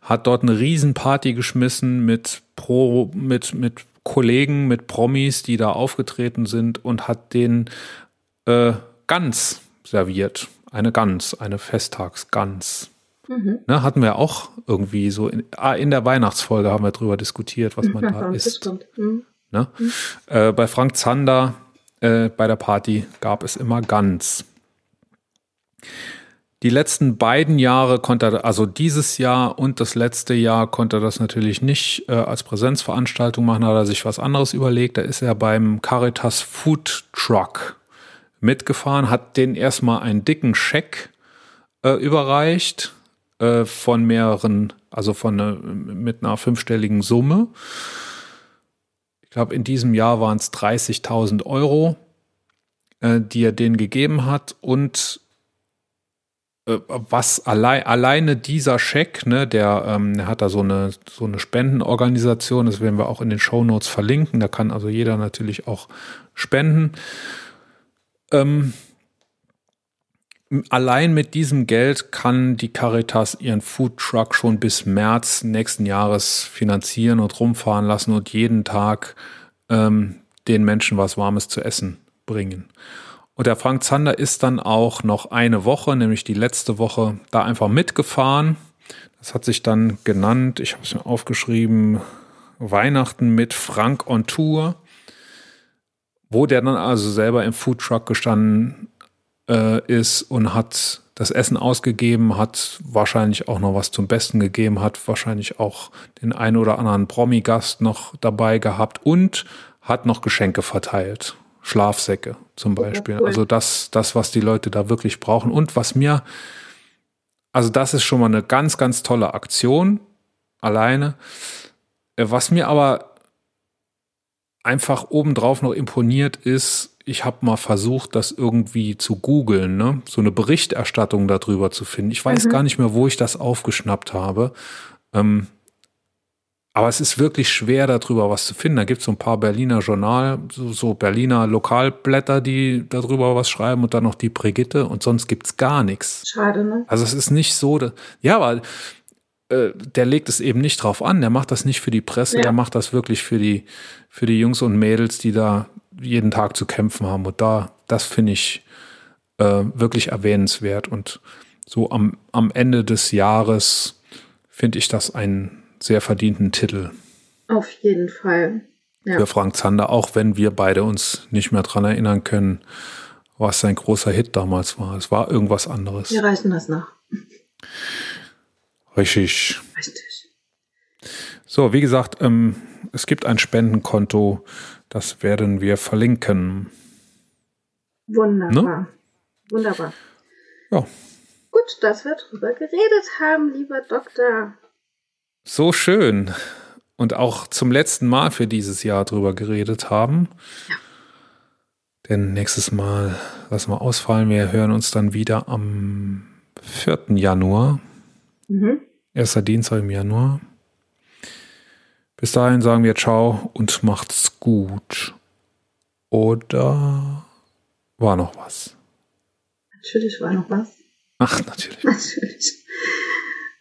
Hat dort eine Riesenparty geschmissen mit Pro, mit, mit Kollegen, mit Promis, die da aufgetreten sind und hat den äh, Gans serviert. Eine Gans, eine Festtagsgans. Mhm. Ne, hatten wir auch irgendwie so in, ah, in der Weihnachtsfolge haben wir drüber diskutiert, was man da Ja, isst. Mhm. Ne? Äh, bei Frank Zander äh, bei der Party gab es immer Gans. Die letzten beiden Jahre konnte er, also dieses Jahr und das letzte Jahr konnte er das natürlich nicht äh, als Präsenzveranstaltung machen, hat er sich was anderes überlegt. Da ist er beim Caritas Food Truck mitgefahren, hat den erstmal einen dicken Scheck äh, überreicht äh, von mehreren, also von ne, mit einer fünfstelligen Summe. Ich glaube, in diesem Jahr waren es 30.000 Euro, äh, die er denen gegeben hat. Und äh, was allein, alleine dieser Scheck, ne, der, ähm, hat da so eine, so eine Spendenorganisation, das werden wir auch in den Shownotes verlinken. Da kann also jeder natürlich auch spenden. Ähm, allein mit diesem Geld kann die Caritas ihren Food Truck schon bis März nächsten Jahres finanzieren und rumfahren lassen und jeden Tag ähm, den Menschen was Warmes zu essen bringen. Und der Frank Zander ist dann auch noch eine Woche, nämlich die letzte Woche, da einfach mitgefahren. Das hat sich dann genannt, ich habe es mir aufgeschrieben, Weihnachten mit Frank on Tour, wo der dann also selber im Food Truck gestanden äh, ist und hat das Essen ausgegeben, hat wahrscheinlich auch noch was zum Besten gegeben, hat wahrscheinlich auch den einen oder anderen Promi-Gast noch dabei gehabt und hat noch Geschenke verteilt. Schlafsäcke zum Beispiel. cool. Also das, das, was die Leute da wirklich brauchen. Und was mir, also das ist schon mal eine ganz, ganz tolle Aktion alleine. Äh, Was mir aber einfach obendrauf noch imponiert ist, ich habe mal versucht, das irgendwie zu googeln, ne? so eine Berichterstattung darüber zu finden. Ich weiß Mhm. gar nicht mehr, wo ich das aufgeschnappt habe. Ähm, Aber es ist wirklich schwer, darüber was zu finden. Da gibt es so ein paar Berliner Journal, so, so, Berliner Lokalblätter, die darüber was schreiben und dann noch die Brigitte und sonst gibt es gar nichts. Schade, ne? Also es ist nicht so, dass, ja, aber äh, der legt es eben nicht drauf an. Der macht das nicht für die Presse, ja. der macht das wirklich für die, für die Jungs und Mädels, die da jeden Tag zu kämpfen haben. Und da, das finde ich äh, wirklich erwähnenswert. Und so am, am Ende des Jahres finde ich das einen sehr verdienten Titel. Auf jeden Fall. Ja. Für Frank Zander, auch wenn wir beide uns nicht mehr dran erinnern können, was sein großer Hit damals war. Es war irgendwas anderes. Wir reichen das nach. Richtig. Richtig. So, wie gesagt, ähm, es gibt ein Spendenkonto, das werden wir verlinken. Wunderbar. Ne? Wunderbar. Ja. Gut, dass wir drüber geredet haben, lieber Doktor so schön und auch zum letzten Mal für dieses Jahr drüber geredet haben. Ja. Denn nächstes Mal lassen wir ausfallen. Wir hören uns dann wieder am 4. Januar. Mhm. Erster Dienstag im Januar. Bis dahin sagen wir Ciao und macht's gut. Oder war noch was? Natürlich war noch was. Ach, natürlich. Natürlich.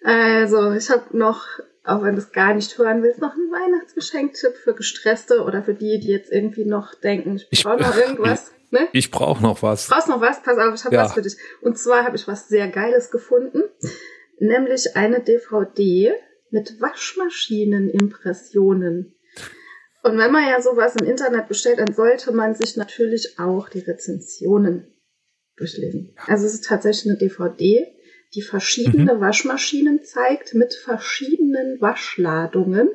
Also, ich habe noch auch wenn du es gar nicht hören willst, noch ein Weihnachtsgeschenktipp für Gestresste oder für die, die jetzt irgendwie noch denken, ich brauche noch irgendwas. Ne? Ich brauche noch was. Brauchst noch was? Pass auf, ich habe ja. was für dich. Und zwar habe ich was sehr Geiles gefunden, nämlich eine DVD mit Waschmaschinenimpressionen. Und wenn man ja sowas im Internet bestellt, dann sollte man sich natürlich auch die Rezensionen durchlesen. Also es ist tatsächlich eine DVD die verschiedene mhm. Waschmaschinen zeigt mit verschiedenen Waschladungen.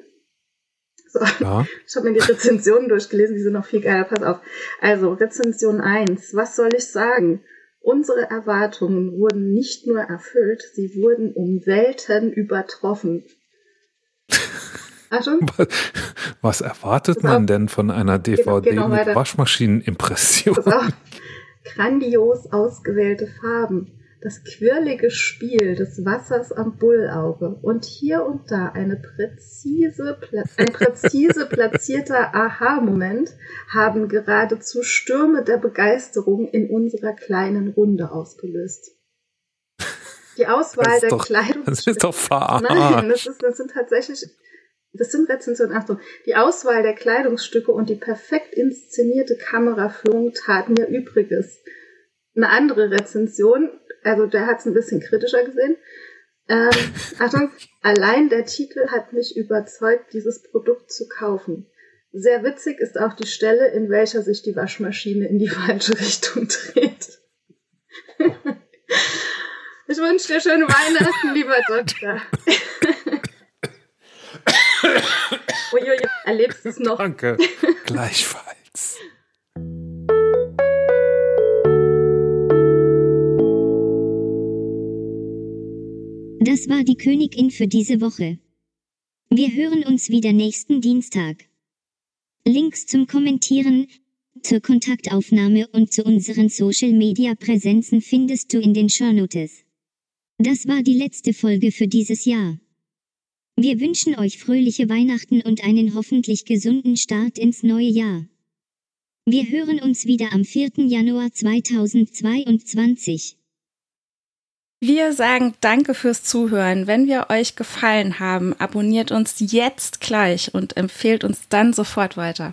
So. Ja. Ich habe mir die Rezensionen durchgelesen, die sind noch viel geiler. Pass auf. Also, Rezension 1. Was soll ich sagen? Unsere Erwartungen wurden nicht nur erfüllt, sie wurden um Welten übertroffen. Achtung. Was erwartet man denn von einer DVD genau, genau mit Waschmaschinenimpression? Grandios ausgewählte Farben, das quirlige Spiel des Wassers am Bullauge und hier und da eine präzise, ein präzise platzierter Aha-Moment haben geradezu Stürme der Begeisterung in unserer kleinen Runde ausgelöst. Die Auswahl der doch, Kleidung. Das ist doch verarscht. Nein, das, ist, das sind tatsächlich, das sind Rezensionen. Achtung, die Auswahl der Kleidungsstücke und die perfekt inszenierte Kameraführung taten mir Übriges. Eine andere Rezension also der hat es ein bisschen kritischer gesehen. Ähm, Achtung, allein der Titel hat mich überzeugt, dieses Produkt zu kaufen. Sehr witzig ist auch die Stelle, in welcher sich die Waschmaschine in die falsche Richtung dreht. Ich wünsche dir schöne Weihnachten, lieber Doktor. Uiui, erlebst du es noch? Danke, gleichfalls. Das war die Königin für diese Woche. Wir hören uns wieder nächsten Dienstag. Links zum Kommentieren, zur Kontaktaufnahme und zu unseren Social Media Präsenzen findest du in den Shownotes. Das war die letzte Folge für dieses Jahr. Wir wünschen euch fröhliche Weihnachten und einen hoffentlich gesunden Start ins neue Jahr. Wir hören uns wieder am 4. Januar 2022. Wir sagen danke fürs Zuhören. Wenn wir euch gefallen haben, abonniert uns jetzt gleich und empfehlt uns dann sofort weiter.